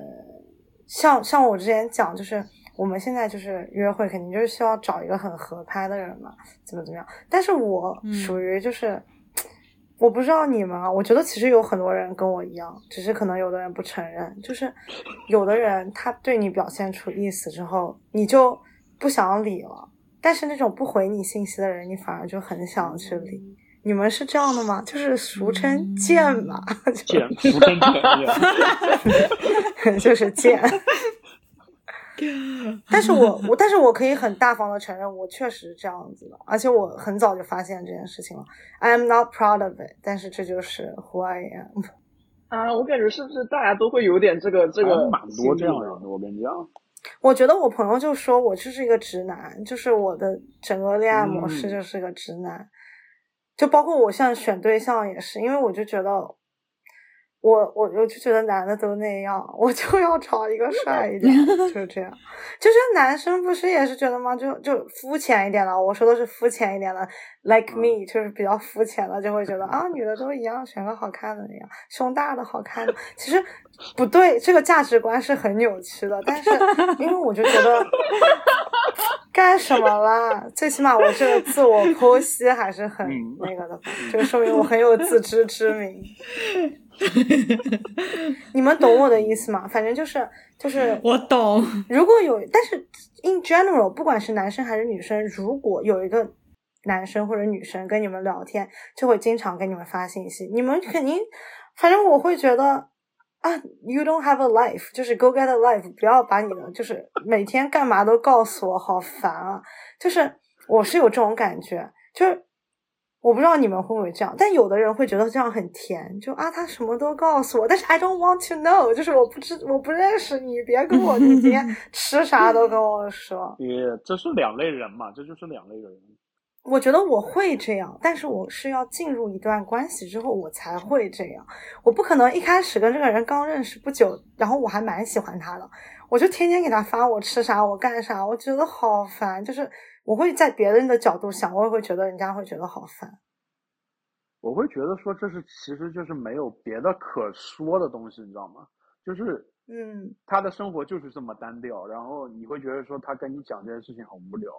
像像我之前讲，就是我们现在就是约会，肯定就是需要找一个很合拍的人嘛，怎么怎么样。但是我属于就是，我不知道你们啊，我觉得其实有很多人跟我一样，只是可能有的人不承认。就是有的人他对你表现出意思之后，你就不想理了；但是那种不回你信息的人，你反而就很想去理。你们是这样的吗？就是俗称贱嘛，贱，俗称贱，就是贱。但是我我但是我可以很大方的承认，我确实是这样子的，而且我很早就发现这件事情了。I am not proud of it，但是这就是 who I am。啊，我感觉是不是大家都会有点这个这个蛮多这样的，我跟你讲。我觉得我朋友就说我就是一个直男，就是我的整个恋爱模式嗯就是个直男，就包括我现在选对象也是，因为我就觉得。我我我就觉得男的都那样，我就 要找一个 帅一点，就是这样。就是男生不是也是觉得吗？就就肤浅一点的，我说的是肤浅一点的，like me，就是比较肤浅的，就会觉得啊，女的都一样，选个好看的那样，胸大的好看的。其实不对，这个价值观是很扭曲的。但是因为我就觉得 干什么啦？最起码我这个自我剖析还是很嗯那个的吧，这个说明我很有自知之明。你们懂我的意思吗？反正就是就是，我懂，如果有，但是 in general，不管是男生还是女生，如果有一个男生或者女生跟你们聊天，就会经常给你们发信息，你们肯定，反正我会觉得啊，you don't have a life，就是 go get a life，不要把你的就是每天干嘛都告诉我，好烦啊！就是我是有这种感觉，就是。我不知道你们会不会这样，但有的人会觉得这样很甜，就啊，他什么都告诉我，但是 I don't want to know，就是我不知我不认识你，别跟我你今天 吃啥都跟我说。也这是两类人嘛，这就是两类人。我觉得我会这样，但是我是要进入一段关系之后我才会这样，我不可能一开始跟这个人刚认识不久，然后我还蛮喜欢他的，我就天天给他发我吃啥我干啥，我觉得好烦，就是我会在别人的角度想，我也会觉得人家会觉得好烦。我会觉得说这是其实就是没有别的可说的东西，你知道吗？就是嗯，他的生活就是这么单调，然后你会觉得说他跟你讲这件事情很无聊。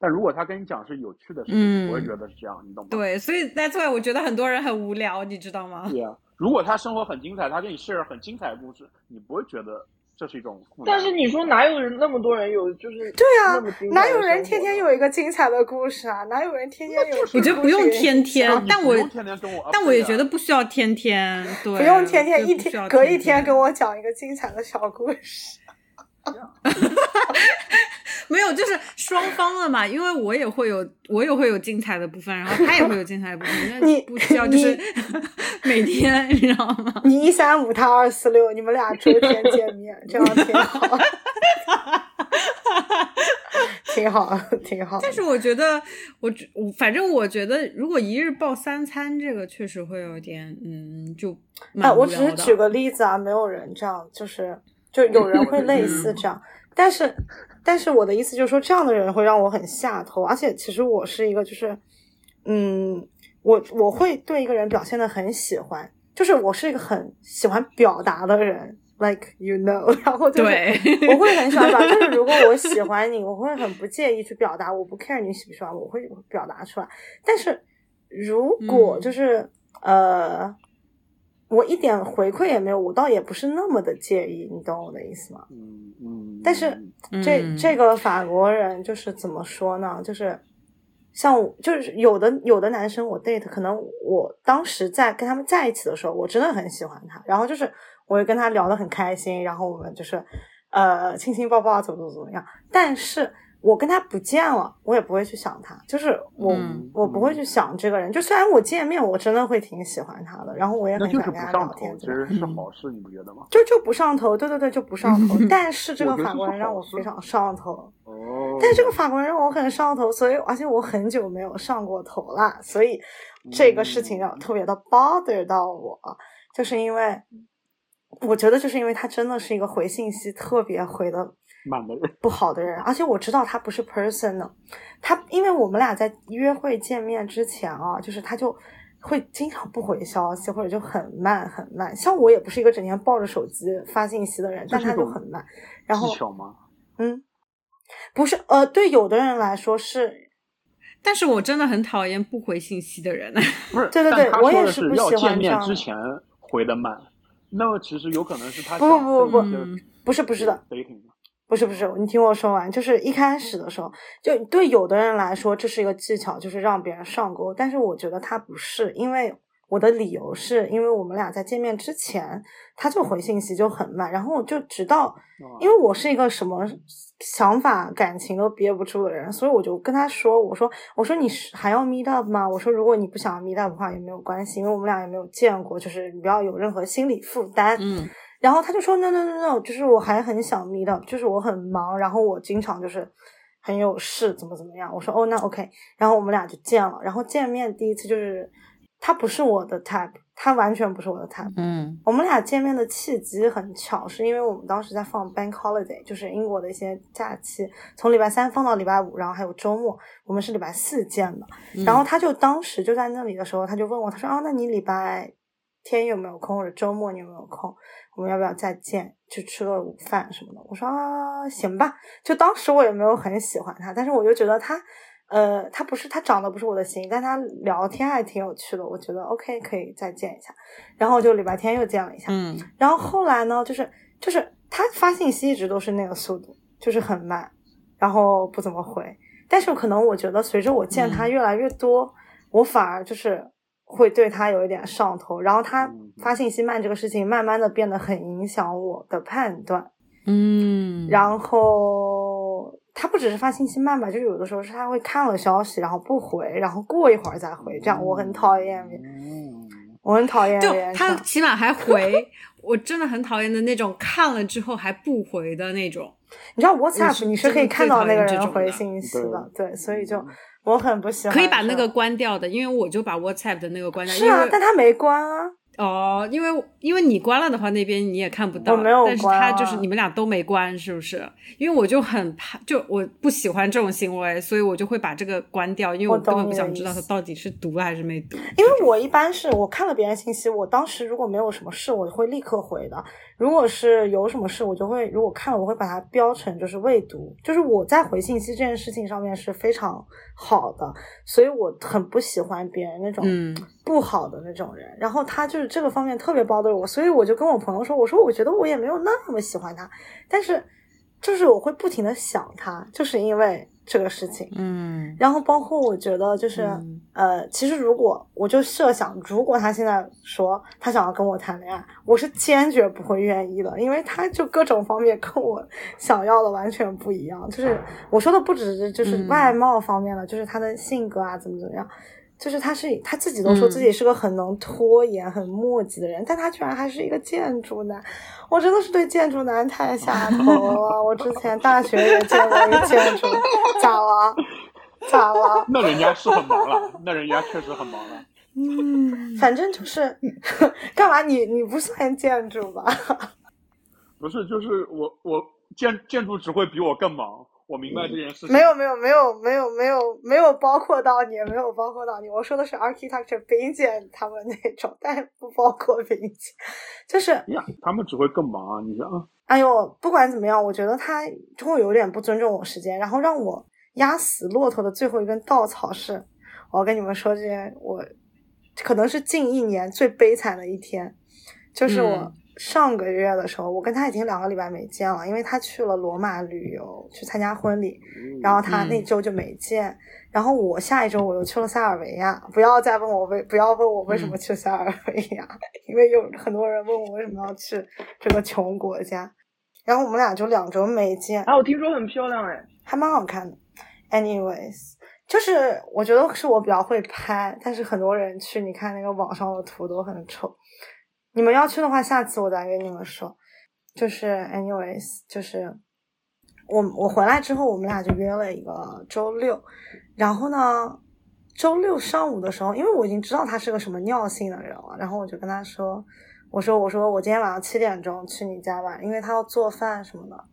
但如果他跟你讲是有趣的事情，嗯我会觉得是这样，你懂吗？对，所以 that's why 我觉得很多人很无聊，你知道吗？对呀、如果他生活很精彩，他跟你 share 很精彩的故事，你不会觉得这是一种负担。但是你说哪有人那么多人有就是对啊哪有人天天有一个精彩的故事啊？哪有人天天有？我觉得不用天天但我不用天天跟我，但我也觉得不需要天天，对，不用天天一天隔一天天跟我讲一个精彩的小故事。没有，就是双方的嘛，因为我也会有，我也会有精彩的部分，然后他也会有精彩的部分，那你不需要就是 每天，你知道吗？你一三五，他二四六，你们俩周天见面，这样挺好，挺好，挺好。但是我觉得，我反正我觉得，如果一日报三餐，这个确实会有点，嗯，就蛮哎，我只是举个例子啊，没有人这样，就是就有人会类似这样，但是但是我的意思就是说，这样的人会让我很下头，而且其实我是一个就是，嗯，我我会对一个人表现的很喜欢，就是我是一个很喜欢表达的人，like you know，然后就是我会很喜欢表达，就是如果我喜欢你，我会很不介意去表达，我不 care 你喜不喜欢我，我会表达出来，但是如果嗯就是、呃。我一点回馈也没有，我倒也不是那么的介意，你懂我的意思吗？嗯嗯，但是这嗯这个法国人就是怎么说呢？就是像我，就是有的有的男生我 date，可能我当时在跟他们在一起的时候，我真的很喜欢他，然后就是我也跟他聊得很开心，然后我们就是呃亲亲抱抱，怎么怎么怎么样。但是我跟他不见了，我也不会去想他，就是我、嗯我不会去想这个人。就虽然我见面，我真的会挺喜欢他的，然后我也很想跟他聊天，其实是好事，你不觉得吗？就就不上头，对对对，就不上头。但是这个法国人让我非常上头，哦，但是这个法国人让我很上头，所以而且我很久没有上过头了，所以这个事情让特别的 bother 到我，就是因为我觉得就是因为他真的是一个回信息特别回的慢的人，不好的人，而且我知道他不是 personal，，他因为我们俩在约会见面之前啊，就是他就会经常不回消息，或者就很慢很慢。像我也不是一个整天抱着手机发信息的人，但他就很慢。然后技巧吗？嗯，不是呃，对有的人来说是，但是我真的很讨厌不回信息的人。不是，对对对我也是是不喜欢要见面这样之前回的慢，那么其实有可能是他不不不不不是不是的，dating 不是不是，你听我说完，就是一开始的时候，就对有的人来说这是一个技巧，就是让别人上钩，但是我觉得他不是，因为我的理由是因为我们俩在见面之前他就回信息就很慢，然后我就直到，因为我是一个什么想法、感情都憋不住的人，所以我就跟他说，我说我说你是还要 meet up 吗？我说如果你不想 meet up 的话也没有关系，因为我们俩也没有见过，就是你不要有任何心理负担。嗯然后他就说 no no no no，就是我还很想 meet up，就是我很忙，然后我经常就是很有事，怎么怎么样。我说哦那 OK，然后我们俩就见了，然后见面第一次就是他不是我的 type，他完全不是我的 type。嗯我们俩见面的契机很巧，是因为我们当时在放 Bank Holiday，就是英国的一些假期，从礼拜三放到礼拜五，然后还有周末，我们是礼拜四见的。然后他就当时就在那里的时候，他就问我，他说啊，那你礼拜天有没有空，或者周末你有没有空？我们要不要再见，去吃个午饭什么的？我说啊，行吧。就当时我也没有很喜欢他，但是我就觉得他，呃，他不是他长得不是我的型，但他聊天还挺有趣的，我觉得 OK 可以再见一下。然后就礼拜天又见了一下，嗯然后后来呢，就是就是他发信息一直都是那个速度，就是很慢，然后不怎么回。但是可能我觉得随着我见他嗯越来越多，我反而就是会对他有一点上头。然后他嗯发信息慢这个事情，慢慢的变得很影响我的判断。嗯，然后他不只是发信息慢吧，就有的时候是他会看了消息，然后不回，然后过一会儿再回，这样我很讨厌，嗯，我很讨厌就他。起码还回，我真的很讨厌的那种看了之后还不回的那种。你知道 WhatsApp 你是可以看到那个人回信息的，对对，所以就我很不喜欢。可以把那个关掉的，因为我就把 WhatsApp 的那个关掉，是啊但他没关啊。哦，因为因为你关了的话，那边你也看不到，我没有但是他就是你们俩都没关，是不是？因为我就很怕，就我不喜欢这种行为，所以我就会把这个关掉，因为我我根本不想知道他到底是读了还是没读。因为我一般是我看了别人信息，我当时如果没有什么事，我会立刻回的。如果是有什么事，我就会如果看了，我会把它标成就是未读。就是我在回信息这件事情上面是非常好的，所以我很不喜欢别人那种嗯不好的那种人。然后他就是这个方面特别包的我，所以我就跟我朋友说，我说我觉得我也没有那么喜欢他，但是就是我会不停的想他，就是因为这个事情。嗯然后包括我觉得就是、嗯呃，其实如果我就设想，如果他现在说他想要跟我谈恋爱，我是坚决不会愿意的，因为他就各种方面跟我 想要的完全不一样。就是我说的不只是就是嗯外貌方面的，就是他的性格啊怎么怎么样。就是他是他自己都说嗯自己是个很能拖延、很磨叽的人，但他居然还是一个建筑男，我真的是对建筑男太下头了。我之前大学也见过一个建筑，咋了？咋了？那人家是很忙了，那人家确实很忙了。嗯，反正就是 干嘛你你不算建筑吧？不是，就是我我建建筑只会比我更忙，我明白这件事情。没有没有没有没有没有没有包括到你，没有包括到你。我说的是 architecture 丙姐他们那种，但是不包括丙姐。就是呀，他们只会更忙啊！你想啊，哎呦，不管怎么样，我觉得他就会有点不尊重我时间，然后让我压死骆驼的最后一根稻草是，我要跟你们说这件我可能是近一年最悲惨的一天，就是我嗯上个月的时候，我跟他已经两个礼拜没见了，因为他去了罗马旅游去参加婚礼，然后他那嗯周就没见，然后我下一周我又去了塞尔维亚，不要再问我为不要问我为什么嗯去塞尔维亚，因为有很多人问我为什么要去这个穷国家，然后我们俩就两周没见，啊，我听说很漂亮哎，还蛮好看的。Anyways，就是我觉得是我比较会拍，但是很多人去，你看那个网上的图都很丑。你们要去的话，下次我再跟你们说。就是 anyways，就是我我回来之后，我们俩就约了一个周六，然后呢，周六上午的时候，因为我已经知道他是个什么尿性的人了，然后我就跟他说，我说我说我今天晚上七点钟去你家吧，因为他要做饭什么的，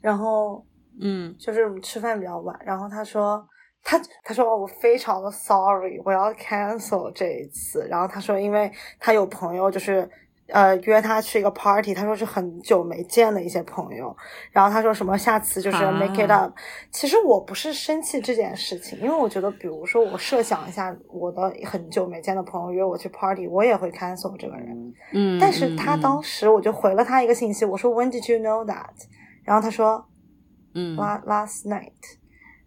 然后嗯。就是吃饭比较晚，然后他说他他说我非常的 sorry，我要 cancel 这一次，然后他说因为他有朋友就是。呃，约他去一个 party，他说是很久没见的一些朋友，然后他说什么下次就是 make it 啊 up。其实我不是生气这件事情，因为我觉得，比如说我设想一下，我的很久没见的朋友约我去 party，我也会 cancel 这个人。嗯，但是他嗯当时我就回了他一个信息，我说 When did you know that？然后他说嗯 La last night，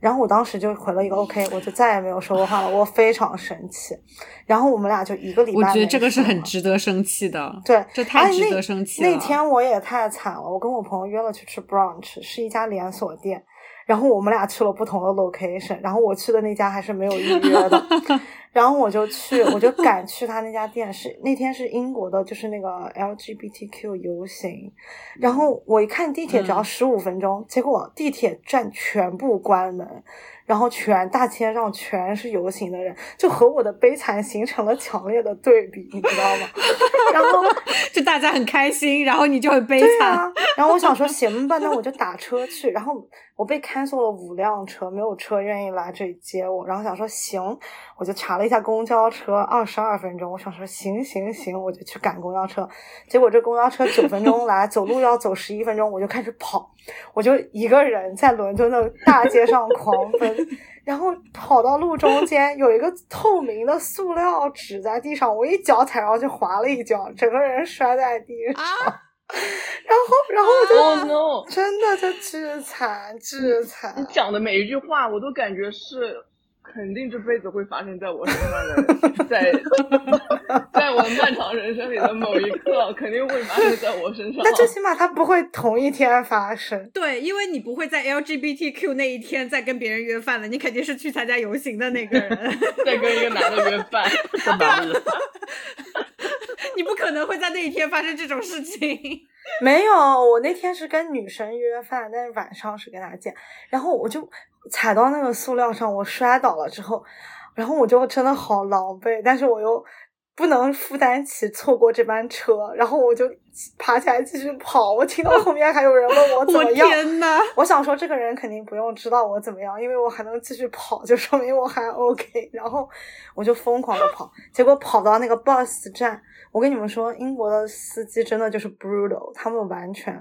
然后我当时就回了一个 OK，我就再也没有说过话了，我非常生气。然后我们俩就一个礼拜，我觉得这个是很值得生气的。对，这太值得生气了。那天我也太惨了，我跟我朋友约了去吃 brunch，是一家连锁店。然后我们俩去了不同的 location，然后我去的那家还是没有预约的，然后我就去，我就赶去他那家店，是那天是英国的，就是那个 LGBTQ 游行，然后我一看地铁只要十五分钟，结果地铁站全部关门。然后全大街上全是游行的人，就和我的悲惨形成了强烈的对比，你知道吗？然后 就大家很开心，然后你就很悲惨。然后我想说行吧，那我就打车去。然后我被 cancel 了五辆车，没有车愿意来这里接我。然后想说行，我就查了一下公交车，二十二分钟。我想说行行行，我就去赶公交车。结果这公交车九分钟来，走路要走十一分钟，我就开始跑。我就一个人在伦敦的大街上狂奔，然后跑到路中间有一个透明的塑料纸在地上，我一脚踩上去滑了一跤，整个人摔在地上。然后，然后我就真的就巨惨巨惨。你讲的每一句话，我都感觉是。肯定这辈子会发生在我身上的，在在我漫长人生里的某一刻，肯定会发生在我身上。那最起码它不会同一天发生。对，因为你不会在 LGBTQ 那一天再跟别人约饭了，你肯定是去参加游行的那个人，再跟一个男的约饭。你不可能会在那一天发生这种事情。没有，我那天是跟女生约饭，但是晚上是跟她见，然后我就。踩到那个塑料上，我摔倒了之后，然后我就真的好狼狈，但是我又不能负担起错过这班车，然后我就爬起来继续跑。我听到后面还有人问我怎么样，天呐，我想说这个人肯定不用知道我怎么样，因为我还能继续跑，就说明我还 OK。然后我就疯狂的跑，结果跑到那个 bus 站，我跟你们说，英国的司机真的就是 brutal，他们完全。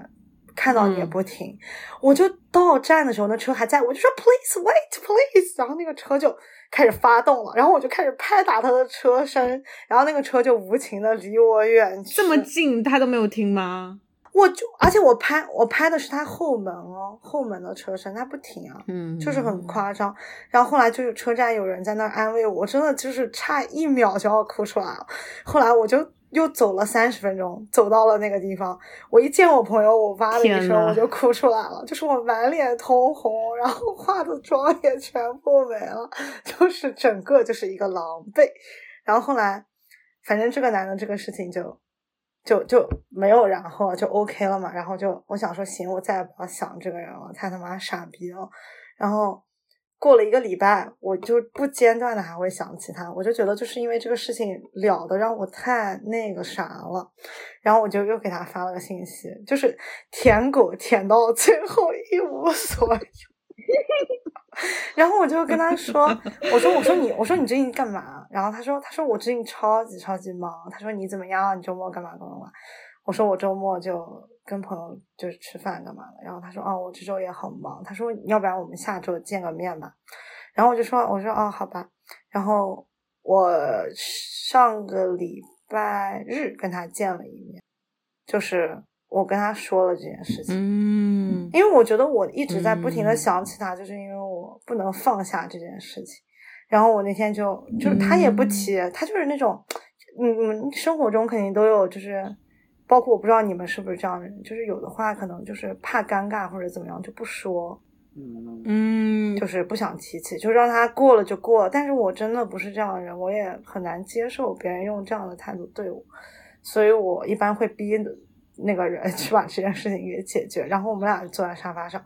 看到你也不停，我就到站的时候，那车还在，我就说 please wait please，然后那个车就开始发动了，然后我就开始拍打他的车身，然后那个车就无情的离我远去。这么近，他都没有听吗？我就，而且我拍我拍的是他后门哦，后门的车身，他不停啊，嗯，就是很夸张。然后后来就是车站有人在那安慰我，真的就是差一秒就要哭出来了。后来我就。又走了三十分钟，走到了那个地方。我一见我朋友，我哇的一声，我就哭出来了，就是我满脸通红，然后化的妆也全部没了，就是整个就是一个狼狈。然后后来，反正这个男的这个事情就就就没有然后，就 OK 了嘛。然后就我想说，行，我再也不要想这个人了，太他妈傻逼了。然后。过了一个礼拜，我就不间断的还会想起他，我就觉得就是因为这个事情了的让我太那个啥了，然后我就又给他发了个信息，就是舔狗舔到最后一无所有，然后我就跟他说，我说我说你我说你最近干嘛？然后他说他说我最近超级超级忙，他说你怎么样？你周末干嘛干嘛？我说我周末就。跟朋友就是吃饭干嘛的，然后他说哦，我这周也很忙，他说要不然我们下周见个面吧，然后我就说我说哦好吧，然后我上个礼拜日跟他见了一面，就是我跟他说了这件事情，嗯，因为我觉得我一直在不停的想起他，就是因为我不能放下这件事情，然后我那天就就是他也不提，他就是那种，嗯嗯，生活中肯定都有就是。包括我不知道你们是不是这样的人，就是有的话可能就是怕尴尬或者怎么样就不说，嗯，就是不想提起，就让他过了就过了。但是我真的不是这样的人，我也很难接受别人用这样的态度对我，所以我一般会逼那个人 去把这件事情给解决。然后我们俩坐在沙发上，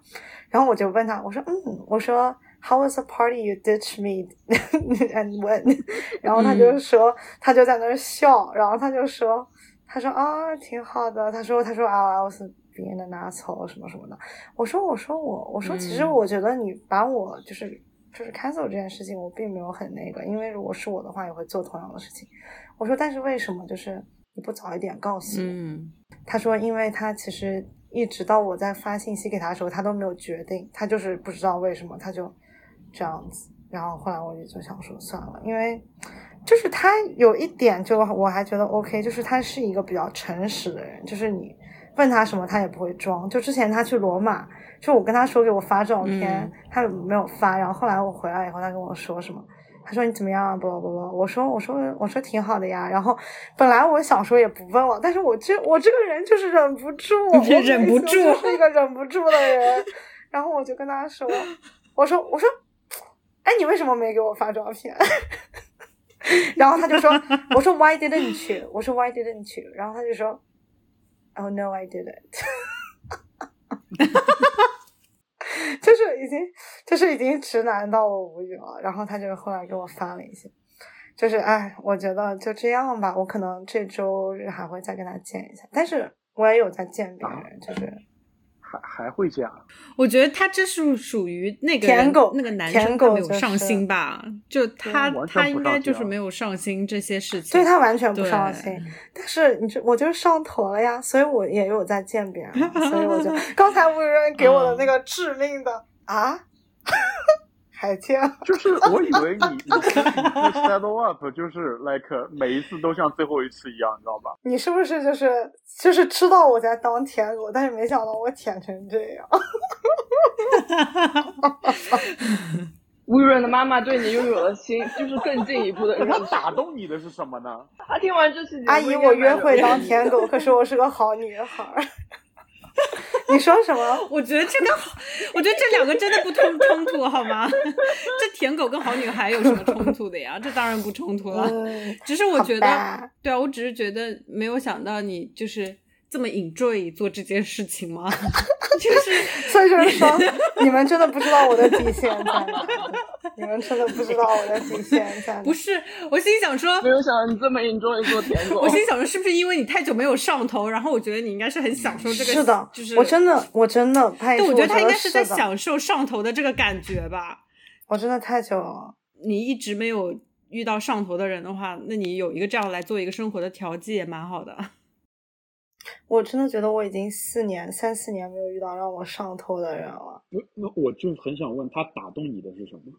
然后我就问他，我说，嗯，我说，How was the party you ditched me and when？然后他就说，他就在那儿笑，然后他就说。他说啊，挺好的。他说，他说啊，我是别人的拿草什么什么的。我说，我说我，我说其实我觉得你把我就是就是 cancel 这件事情，我并没有很那个，因为如果是我的话，也会做同样的事情。我说，但是为什么就是你不早一点告诉我？他说，因为他其实一直到我在发信息给他的时候，他都没有决定，他就是不知道为什么他就这样子。然后后来我就就想说算了，因为。就是他有一点，就我还觉得 OK，就是他是一个比较诚实的人，就是你问他什么，他也不会装。就之前他去罗马，就我跟他说给我发照片，他没有发。然后后来我回来以后，他跟我说什么？他说你怎么样？不不不，我说我说我说挺好的呀。然后本来我想说也不问了，但是我这我这个人就是忍不住，忍不住，是一个忍不住的人。然后我就跟他说，我说我说，哎，你为什么没给我发照片？然后他就说，我说 Why didn't you？我说 Why didn't you？然后他就说，Oh no, I didn't。就是已经就是已经直男到我无语了。然后他就后来给我发了一些，就是哎，我觉得就这样吧。我可能这周日还会再跟他见一下，但是我也有在见别人，就是。还还会这样？我觉得他这是属于那个舔狗那个男生他没有上心吧？就他他应该就是没有上心这些事情，对他完全不上心。但是你这我就是上头了呀，所以我也有在见别人，所以我就 刚才吴主任给我的那个致命的 啊。海清，就是我以为你你 settle up 就是 like 每一次都像最后一次一样，你知道吧？你是不是就是就是知道我在当舔狗，但是没想到我舔成这样？吴润的妈妈对你拥有了新，就是更进一步的。他打动你的是什么呢？她听完这期，阿姨，我约会当舔狗，可是我是个好女孩。你说什么？我觉得这个好，我觉得这两个真的不冲冲突，好吗？这舔狗跟好女孩有什么冲突的呀？这当然不冲突了，只是我觉得，对啊，我只是觉得没有想到你就是这么 enjoy 做这件事情吗？就是，所以就是说，你们真的不知道我的底线在哪，你们真的不知道我的底线在哪。不是，我心想说，没有想到你这么 enjoy 做舔狗。我心想说，是不是因为你太久没有上头，然后我觉得你应该是很享受这个，是的，就是我真的，我真的太，对，我觉得他应该是在享受上头的这个感觉吧。我真的太久了，你一直没有遇到上头的人的话，那你有一个这样来做一个生活的调剂也蛮好的。我真的觉得我已经四年、三四年没有遇到让我上头的人了。那那我就很想问他打动你的是什么？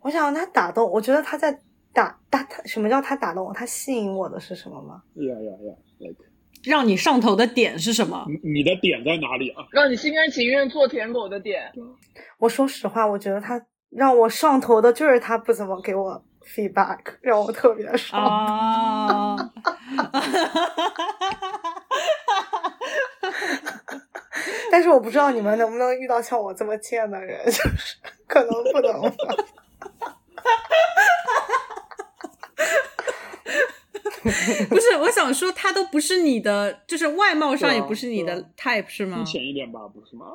我想他打动，我觉得他在打打他。什么叫他打动我？他吸引我的是什么吗？呀呀呀！Like，让你上头的点是什么？你你的点在哪里啊？让你心甘情愿做舔狗的点。我说实话，我觉得他让我上头的就是他不怎么给我 feedback，让我特别爽。啊。但是我不知道你们能不能遇到像我这么贱的人，就是可能不能吧。不是，我想说他都不是你的，就是外貌上也不是你的 type 是吗？浅一点吧，不是吗？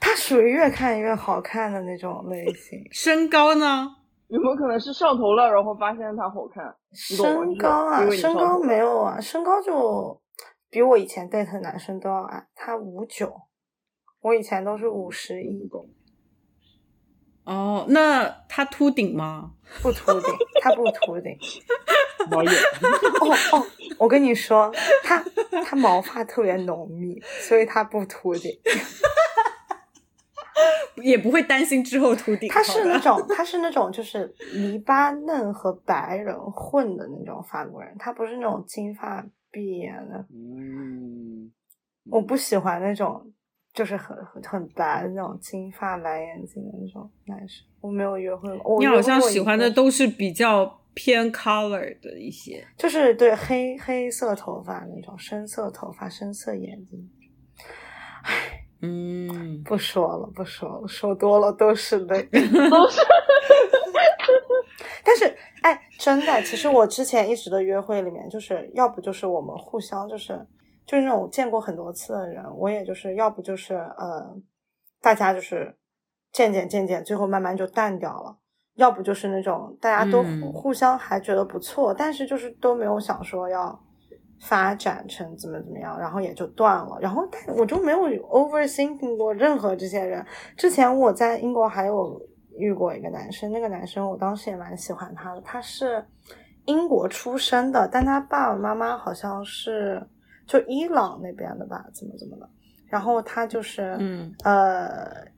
他属于越看越好看的那种类型。身高呢？有没有可能是上头了，然后发现他好看？身高啊，身高没有啊，身高就比我以前 date 的男生都要矮，他五九，我以前都是五十一。哦，那他秃顶吗？不秃顶，他不秃顶。毛眼。哦哦，我跟你说，他他毛发特别浓密，所以他不秃顶。也不会担心之后秃顶。他是那种，他是那种，就是黎巴嫩和白人混的那种法国人，他不是那种金发碧眼的。嗯，我不喜欢那种，就是很很白的那种金发蓝眼睛的那种男生。我没有约会过。你好像喜欢的都是比较偏 color 的一些，就是对黑黑色头发那种，深色头发，深色眼睛。唉。嗯，不说了，不说了，说多了都是泪，都是。但是，哎，真的，其实我之前一直的约会里面，就是要不就是我们互相就是就是那种见过很多次的人，我也就是要不就是呃，大家就是渐渐渐渐，最后慢慢就淡掉了；要不就是那种大家都互相还觉得不错，但是就是都没有想说要。发展成怎么怎么样，然后也就断了。然后，但我就没有 overthinking 过任何这些人。之前我在英国还有遇过一个男生，那个男生我当时也蛮喜欢他的。他是英国出生的，但他爸爸妈妈好像是就伊朗那边的吧，怎么怎么的。然后他就是嗯呃。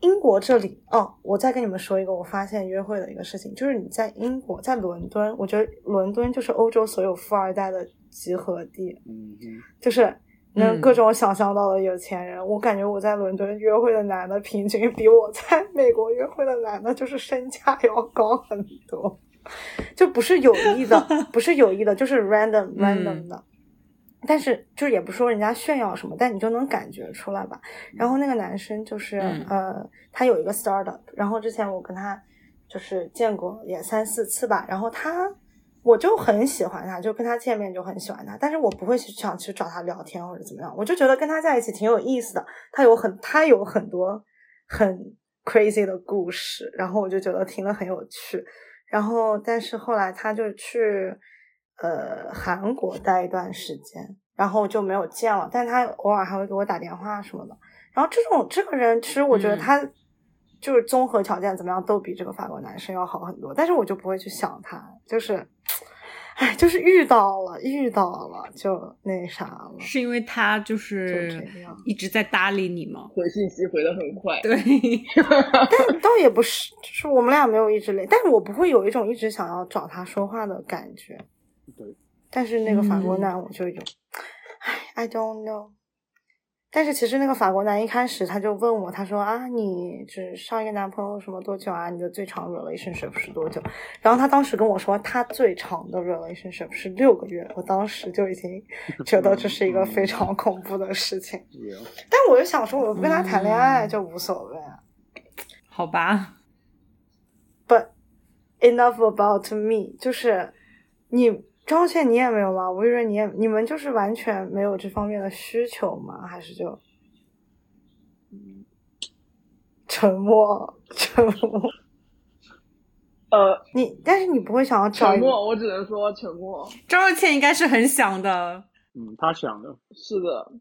英国这里哦，我再跟你们说一个我发现约会的一个事情，就是你在英国，在伦敦，我觉得伦敦就是欧洲所有富二代的集合地，嗯嗯，就是能各种想象到的有钱人。我感觉我在伦敦约会的男的，平均比我在美国约会的男的，就是身价要高很多，就不是有意的，不是有意的，就是 random random 的。但是就是也不说人家炫耀什么，但你就能感觉出来吧。然后那个男生就是、嗯呃，他有一个 startup，然后之前我跟他就是见过也三四次吧，然后他我就很喜欢他，就跟他见面就很喜欢他，但是我不会去想去找他聊天或者怎么样，我就觉得跟他在一起挺有意思的，他有很他有很多很 crazy 的故事，然后我就觉得听了很有趣。然后，但是后来他就去呃韩国待一段时间，然后就没有见了。但他偶尔还会给我打电话什么的。然后这种这个人，其实我觉得嗯他就是综合条件怎么样都比这个法国男生要好很多，但是我就不会去想他，就是，哎，就是遇到了，遇到了就那啥了。是因为他就就是一直在搭理你吗？回信息回的很快。对，但倒也不是，就是我们俩没有一直累，但是我不会有一种一直想要找他说话的感觉。对，但是那个法国嗯男我就有，唉，I don't know。但是其实那个法国男一开始他就问我，他说啊，你只上一个男朋友什么多久啊？你的最长 relationship 是多久？然后他当时跟我说，他最长的 relationship 是六个月。我当时就已经觉得这是一个非常恐怖的事情。但我就想说，我不跟他谈恋爱，嗯就无所谓啊。好吧，But enough about me，就是你张倩你也没有吗？吴亦瑞你也你们就是完全没有这方面的需求吗？还是就嗯沉默沉默？呃，你但是你不会想要找沉默，我只能说沉默。张若倩应该是很想的。嗯，他想的，是的，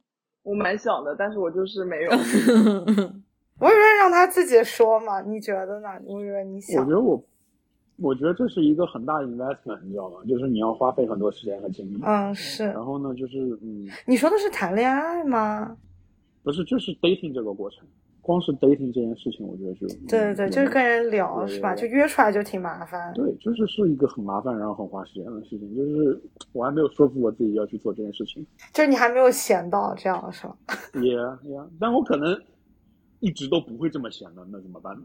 我蛮想的，但是我就是没有。我以为让他自己说嘛？你觉得呢？我以为你想我想觉？得我，我觉得这是一个很大的 investment，你知道吗？就是你要花费很多时间和精力。嗯，是然后呢，就是嗯，你说的是谈恋爱吗？不是，就是 dating 这个过程，光是 dating 这件事情，我觉得就对对对，嗯就是跟人聊是吧？就约出来就挺麻烦。对，就是是一个很麻烦，然后很花时间的事情。就是我还没有说服我自己要去做这件事情，就是你还没有闲到这样是吧？也也，但我可能一直都不会这么闲的，那怎么办呢？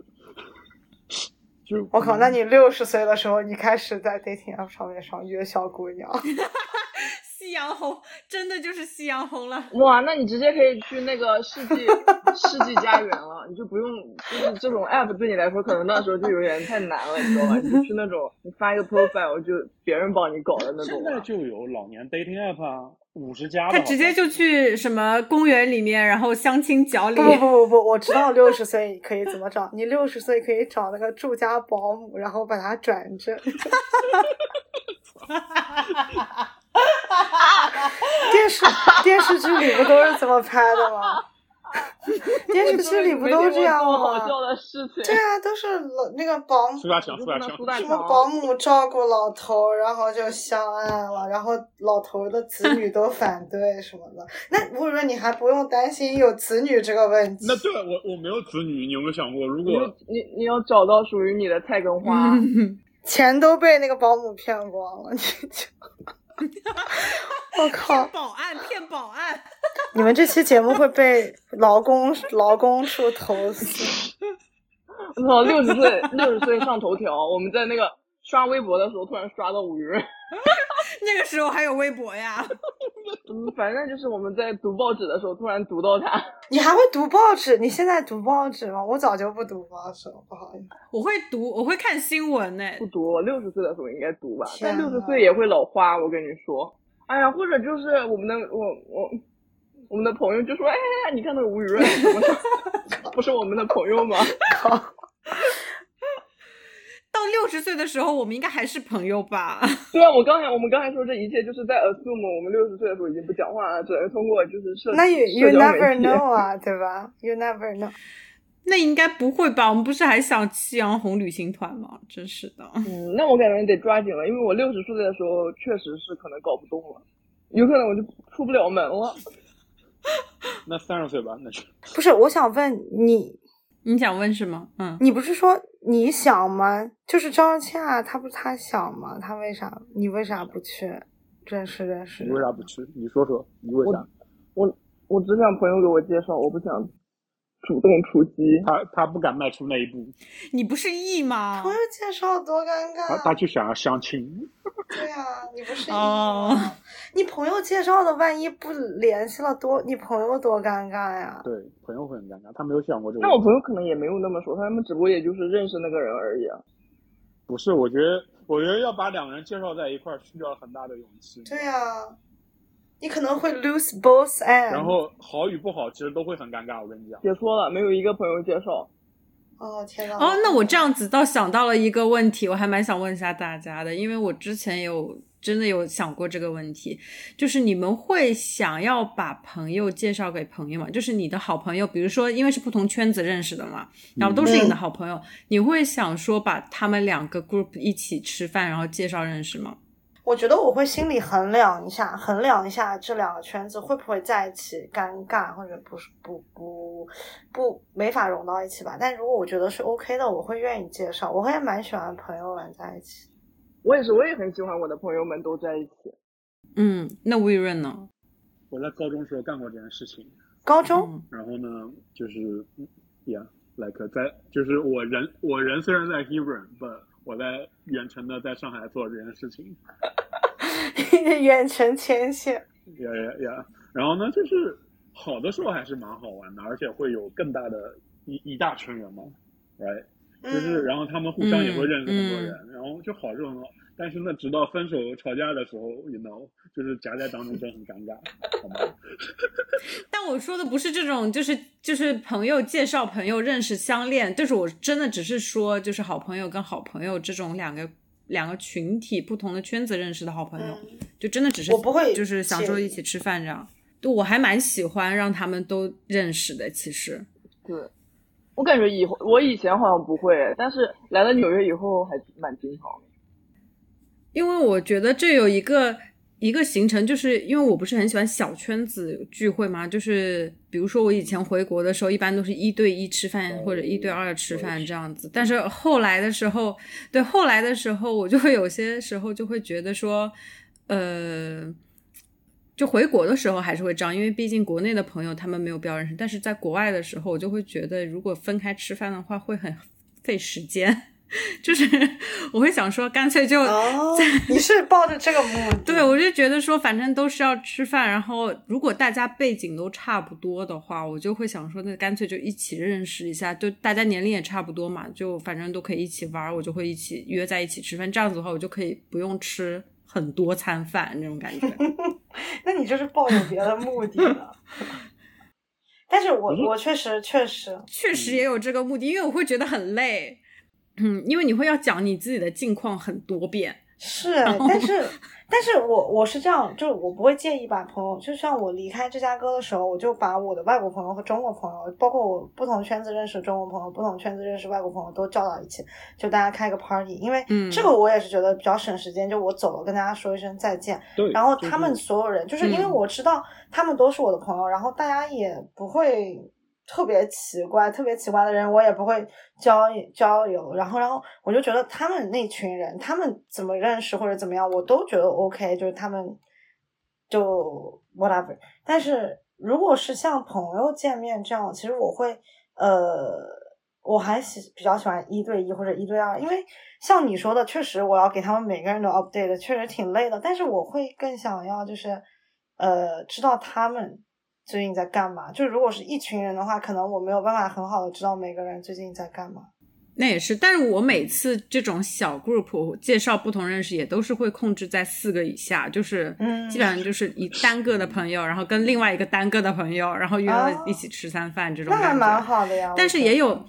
就我靠，那你六十岁的时候，你开始在 dating app 上面上约小姑娘，夕阳红真的就是夕阳红了。哇，那你直接可以去那个世纪世纪家园了，你就不用，就是这种 app 对你来说，可能那时候就有点太难了，你知道吧？你就去那种你发一个 profile 就别人帮你搞的那种现在。就有老年 dating app 啊，五十加的他直接就去什么公园里面，然后相亲角里不。不不不不，我知道六十岁可以怎么找，你六十岁可以找那个住家保姆，然后把他转正。电视电视剧里不都是这么拍的吗？电视剧里不都这样吗？笑的事情。对啊，都是老那个保姆苏大强，苏大强，苏大什么保姆照顾老头，然后就相爱了，然后老头的子女都反对什么的。那我以为你还不用担心有子女这个问题。那对我我没有子女，你有没有想过，如果你你你要找到属于你的菜根花，嗯 钱都被那个保姆骗光了，你就，我靠！保安骗保安，你们这期节目会被劳工劳工处投诉。我操，六十岁六十岁上头条，我们在那个刷微博的时候突然刷到五月，那个时候还有微博呀。嗯，反正就是我们在读报纸的时候突然读到他，你还会读报纸？你现在读报纸吗？我早就不读报纸了，不好意思。我会读，我会看新闻呢。不读，我六十岁的时候应该读吧，但六十岁也会老花，我跟你说。哎呀，或者就是我们的我我我们的朋友就说，哎呀，你看那个吴雨润，怎么不是我们的朋友吗？靠！到六十岁的时候，我们应该还是朋友吧？对啊，我刚才我们刚才说这一切就是在 assume 我们六十岁的时候已经不讲话了，只能通过就是社那 you you never know 啊，对吧？You never know。那应该不会吧？我们不是还想夕阳红旅行团吗？真是的。嗯，那我感觉得抓紧了，因为我六十岁的时候确实是可能搞不动了，有可能我就出不了门了。那三十岁吧，那是不是，我想问你，你想问什么？嗯，你不是说你想吗？就是张倩，她不是她想吗？她为啥？你为啥不去认识认识你？为啥不去？你说说，你为啥？我我只想朋友给我介绍，我不想主动出击。他他不敢迈出那一步，你不是 E 吗朋？友介绍多尴他尬。他就想要相亲。对呀、你不是哦一吗你朋友介绍的，万一不联系了多，你朋友多尴尬呀。对，朋友会很尴尬，他没有想过这个那。我朋友可能也没有那么说，他们只不过也就是认识那个人而已啊。不是，我觉得我觉得要把两个人介绍在一块儿，需要很大的勇气。对呀、你可能会 lose both ends。然后好与不好，其实都会很尴尬。我跟你讲，别说了，没有一个朋友介绍。哦天呐。哦，那我这样子倒想到了一个问题，我还蛮想问一下大家的，因为我之前有真的有想过这个问题，就是你们会想要把朋友介绍给朋友吗？就是你的好朋友，比如说因为是不同圈子认识的嘛，然后都是你的好朋友，你会想说把他们两个 group 一起吃饭，然后介绍认识吗？我觉得我会心里衡量一下，衡量一下这两个圈子会不会在一起尴尬，或者不是不不不没法融到一起吧。但如果我觉得是 OK 的，我会愿意介绍，我会蛮喜欢朋友们在一起。我也是，我也很喜欢我的朋友们都在一起。嗯，那魏润呢？我在高中时候干过这件事情，高中、嗯然后呢，就是，yeah，like 在就是我人我人虽然在 Hebron，不，我在远程的在上海做这件事情，远程牵线，呀呀呀，然后呢，就是好的时候还是蛮好玩的，而且会有更大的一一大群人嘛，right，就是嗯。然后他们互相也会认识很多嗯。人，然后就好就很好。但是那，直到分手吵架的时候，you know，就是夹在当中真的很尴尬，好吗？但我说的不是这种，就是就是朋友介绍朋友认识相恋，就是我真的只是说，就是好朋友跟好朋友这种两个两个群体不同的圈子认识的好朋友，嗯就真的只是我不会就是想说一起吃饭这样。就我还蛮喜欢让他们都认识的，其实。对，我感觉以后我以前好像不会，但是来了纽约以后还蛮经常的。因为我觉得这有一个一个行程，就是因为我不是很喜欢小圈子聚会嘛，就是比如说我以前回国的时候，一般都是一对一吃饭或者一对二吃饭这样子。但是后来的时候，对后来的时候，我就会有些时候就会觉得说，呃。就回国的时候还是会这样，因为毕竟国内的朋友他们没有必要认识，但是在国外的时候，我就会觉得如果分开吃饭的话会很费时间，就是 我会想说干脆就哦，你是抱着这个目的？对，我就觉得说，反正都是要吃饭，然后如果大家背景都差不多的话，我就会想说，那干脆就一起认识一下，就大家年龄也差不多嘛，就反正都可以一起玩，我就会一起约在一起吃饭，这样子的话，我就可以不用吃很多餐饭那种感觉。那你就是抱有别的目的了。但是我我确实确实，确实也有这个目的，因为我会觉得很累，嗯，因为你会要讲你自己的近况很多遍。是，但是，但是我我是这样，就是我不会介意把朋友，就像我离开芝加哥的时候，我就把我的外国朋友和中国朋友，包括我不同圈子认识的中国朋友，不同圈子认识外国朋友都叫到一起，就大家开个 party。因为嗯这个我也是觉得比较省时间，就我走了跟大家说一声再见，对，然后他们所有人，就是因为嗯我知道他们都是我的朋友，然后大家也不会特别奇怪，特别奇怪的人我也不会交交流，然后然后我就觉得他们那群人，他们怎么认识或者怎么样，我都觉得 OK，就是他们就 whatever。但是如果是像朋友见面这样，其实我会呃。我还喜比较喜欢一对一或者一对二，因为像你说的，确实我要给他们每个人都 update，确实挺累的。但是我会更想要就是，呃，知道他们最近在干嘛。就如果是一群人的话，可能我没有办法很好的知道每个人最近在干嘛。那也是，但是我每次这种小 group 介绍不同认识，也都是会控制在四个以下，就是嗯基本上就是以单个的朋友，然后跟另外一个单个的朋友，然后约了哦一起吃餐饭这种。那还蛮好的呀。但是也有，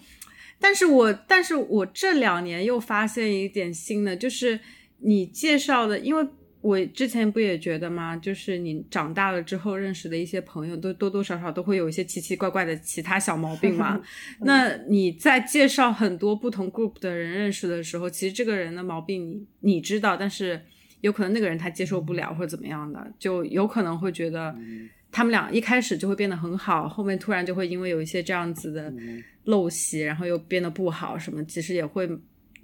但是我但是我这两年又发现一点新的，就是你介绍的，因为我之前不也觉得吗？就是你长大了之后认识的一些朋友，都多多少少都会有一些奇奇怪怪的其他小毛病嘛。那你在介绍很多不同 group 的人认识的时候，其实这个人的毛病你你知道，但是有可能那个人他接受不了或者怎么样的，就有可能会觉得。嗯他们俩一开始就会变得很好，后面突然就会因为有一些这样子的嗯陋习，然后又变得不好，什么其实也会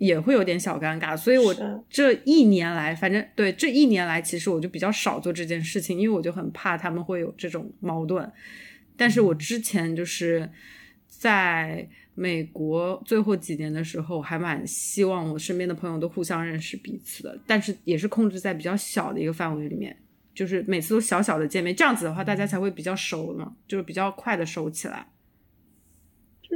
也会有点小尴尬。所以我这一年来，反正对这一年来，其实我就比较少做这件事情，因为我就很怕他们会有这种矛盾。但是我之前就是在美国最后几年的时候，还蛮希望我身边的朋友都互相认识彼此的，但是也是控制在比较小的一个范围里面，就是每次都小小的见面，这样子的话大家才会比较熟嘛，就是比较快的熟起来。就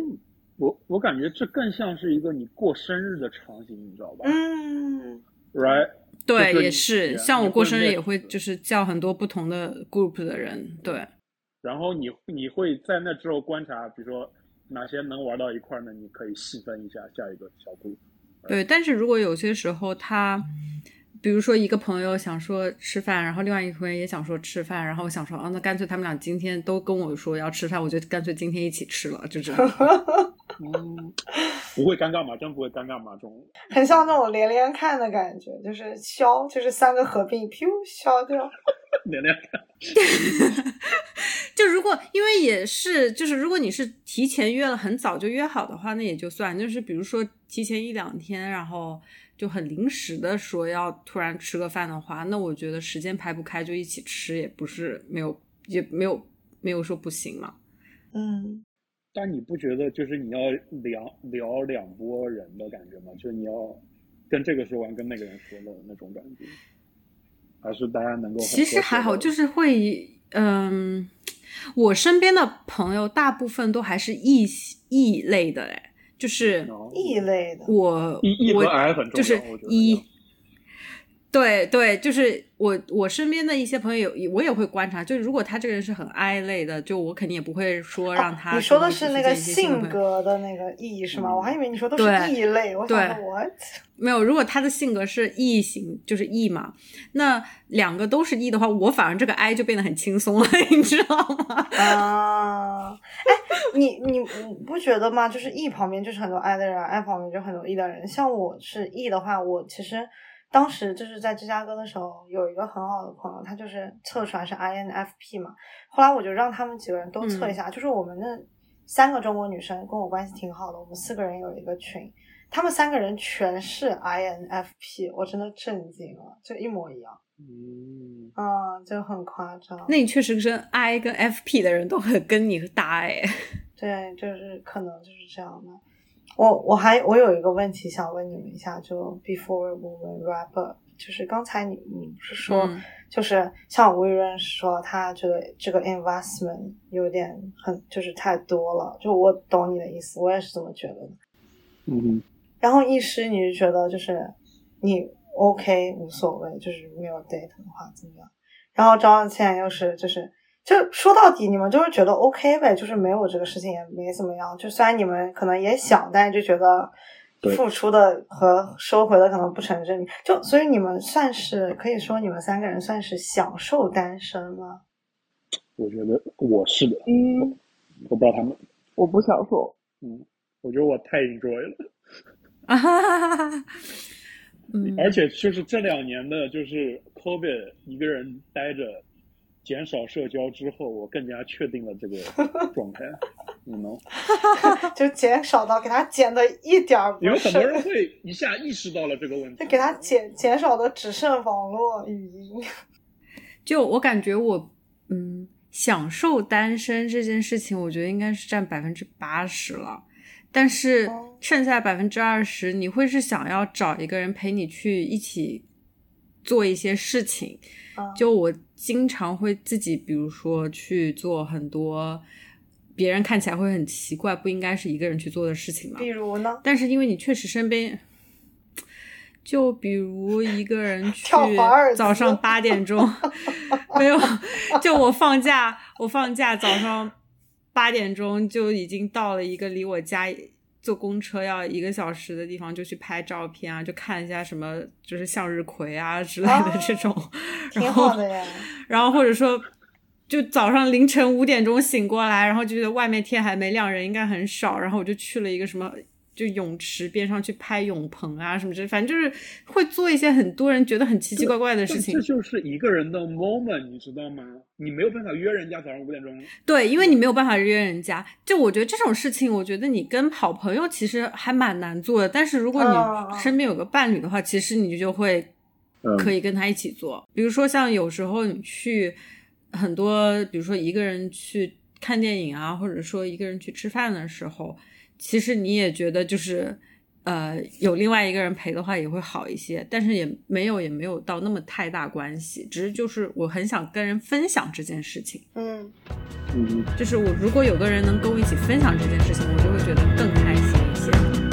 我我感觉这更像是一个你过生日的场景，你知道吧？嗯，，right？对，也是，像我过生日也会就是叫很多不同的 group 的人，对。然后你你会在那之后观察，比如说哪些能玩到一块儿呢？你可以细分一下下一个小 group。对，但是如果有些时候他，比如说一个朋友想说吃饭，然后另外一个朋友也想说吃饭，然后我想说，啊，那干脆他们俩今天都跟我说要吃饭，我就干脆今天一起吃了，就这样。嗯，不会尴尬吗？真不会尴尬吗？这种 很像那种连连看的感觉，就是消，就是三个合并，噗消掉。连连看就如果因为也是，就是如果你是提前约了很早就约好的话，那也就算。就是比如说提前一两天，然后就很临时的说要突然吃个饭的话，那我觉得时间排不开就一起吃也不是没有也没有没有说不行嘛。嗯，但你不觉得就是你要聊聊两拨人的感觉吗？就是你要跟这个说完，跟那个人说的那种感觉，还是大家能够其实还好，就是会，嗯，我身边的朋友大部分都还是异异类的，哎，就是哦异类的。我我 I 很重要，就是一，对对，就是我我身边的一些朋友有，我也会观察，就如果他这个人是很 I 类的，就我肯定也不会说让他、哦你说的是那个性格的那个 E 是吗？嗯我还以为你说都是对异类，我想说 what？没有，如果他的性格是 E 型，就是 E 嘛，那两个都是 E 你你你不觉得吗？就是 E 旁边就是很多 I 的人，I 旁边就很多 E 的人。像我是 E 的话，我其实当时就是在芝加哥的时候，有一个很好的朋友，他就是测出来是 INFP 嘛。后来我就让他们几个人都测一下，就是我们那三个中国女生跟我关系挺好的，我们四个人有一个群，他们三个人全是 INFP，我真的震惊了，就一模一样，嗯，啊，就很夸张。那你确实是 I 跟 FP 的人都很跟你搭哎。对，就是可能就是这样的。我我还我有一个问题想问你们一下，就 before we will wrap up，就是刚才你你不是说，嗯就是像吴雨润说他觉得这个 investment 有点很就是太多了，就我懂你的意思，我也是这么觉得的。嗯然后医师你是觉得就是你 OK 无所谓，就是没有 date 的话怎么样？然后张万倩又是就是就说到底你们就是觉得 OK 呗，就是没有这个事情也没怎么样。就虽然你们可能也想，但是就觉得付出的和收回的可能不成正比。就所以你们算是可以说你们三个人算是享受单身吗？我觉得我是的，嗯，我不知道他们，我不享受。嗯，我觉得我太 enjoy 了，啊哈哈哈哈，嗯，而且就是这两年的，就是 COVID 一个人待着，减少社交之后，我更加确定了这个 状态，你能，就减少到给他减的一点儿不因为很多人，会一下意识到了这个问题，就给他减减少的只剩网络语音。就我感觉我嗯享受单身这件事情，我觉得应该是占百分之八十了。但是哦剩下百分之二十，你会是想要找一个人陪你去一起做一些事情。啊就我经常会自己，比如说去做很多别人看起来会很奇怪、不应该是一个人去做的事情嘛比。如呢？但是因为你确实身边，就比如一个人去早上八点钟，没有，就我放假，我放假早上八点钟就已经到了一个离我家坐公车要一个小时的地方，就去拍照片啊，就看一下什么就是向日葵啊之类的这种，挺然后好的呀。然后或者说，就早上凌晨五点钟醒过来，然后就觉得外面天还没亮，人应该很少，然后我就去了一个什么。就泳池边上去拍泳棚啊，什么之，反正就是会做一些很多人觉得很奇奇怪怪的事情。这就是一个人的 moment，你知道吗？你没有办法约人家早上五点钟。对，因为你没有办法约人家。就我觉得这种事情，我觉得你跟好朋友其实还蛮难做的。但是如果你身边有个伴侣的话，其实你就会可以跟他一起做。比如说像有时候你去很多，比如说一个人去看电影啊，或者说一个人去吃饭的时候。其实你也觉得就是呃有另外一个人陪的话也会好一些但是也没有也没有到那么太大关系只是就是我很想跟人分享这件事情嗯嗯。就是我如果有个人能跟我一起分享这件事情我就会觉得更开心一些。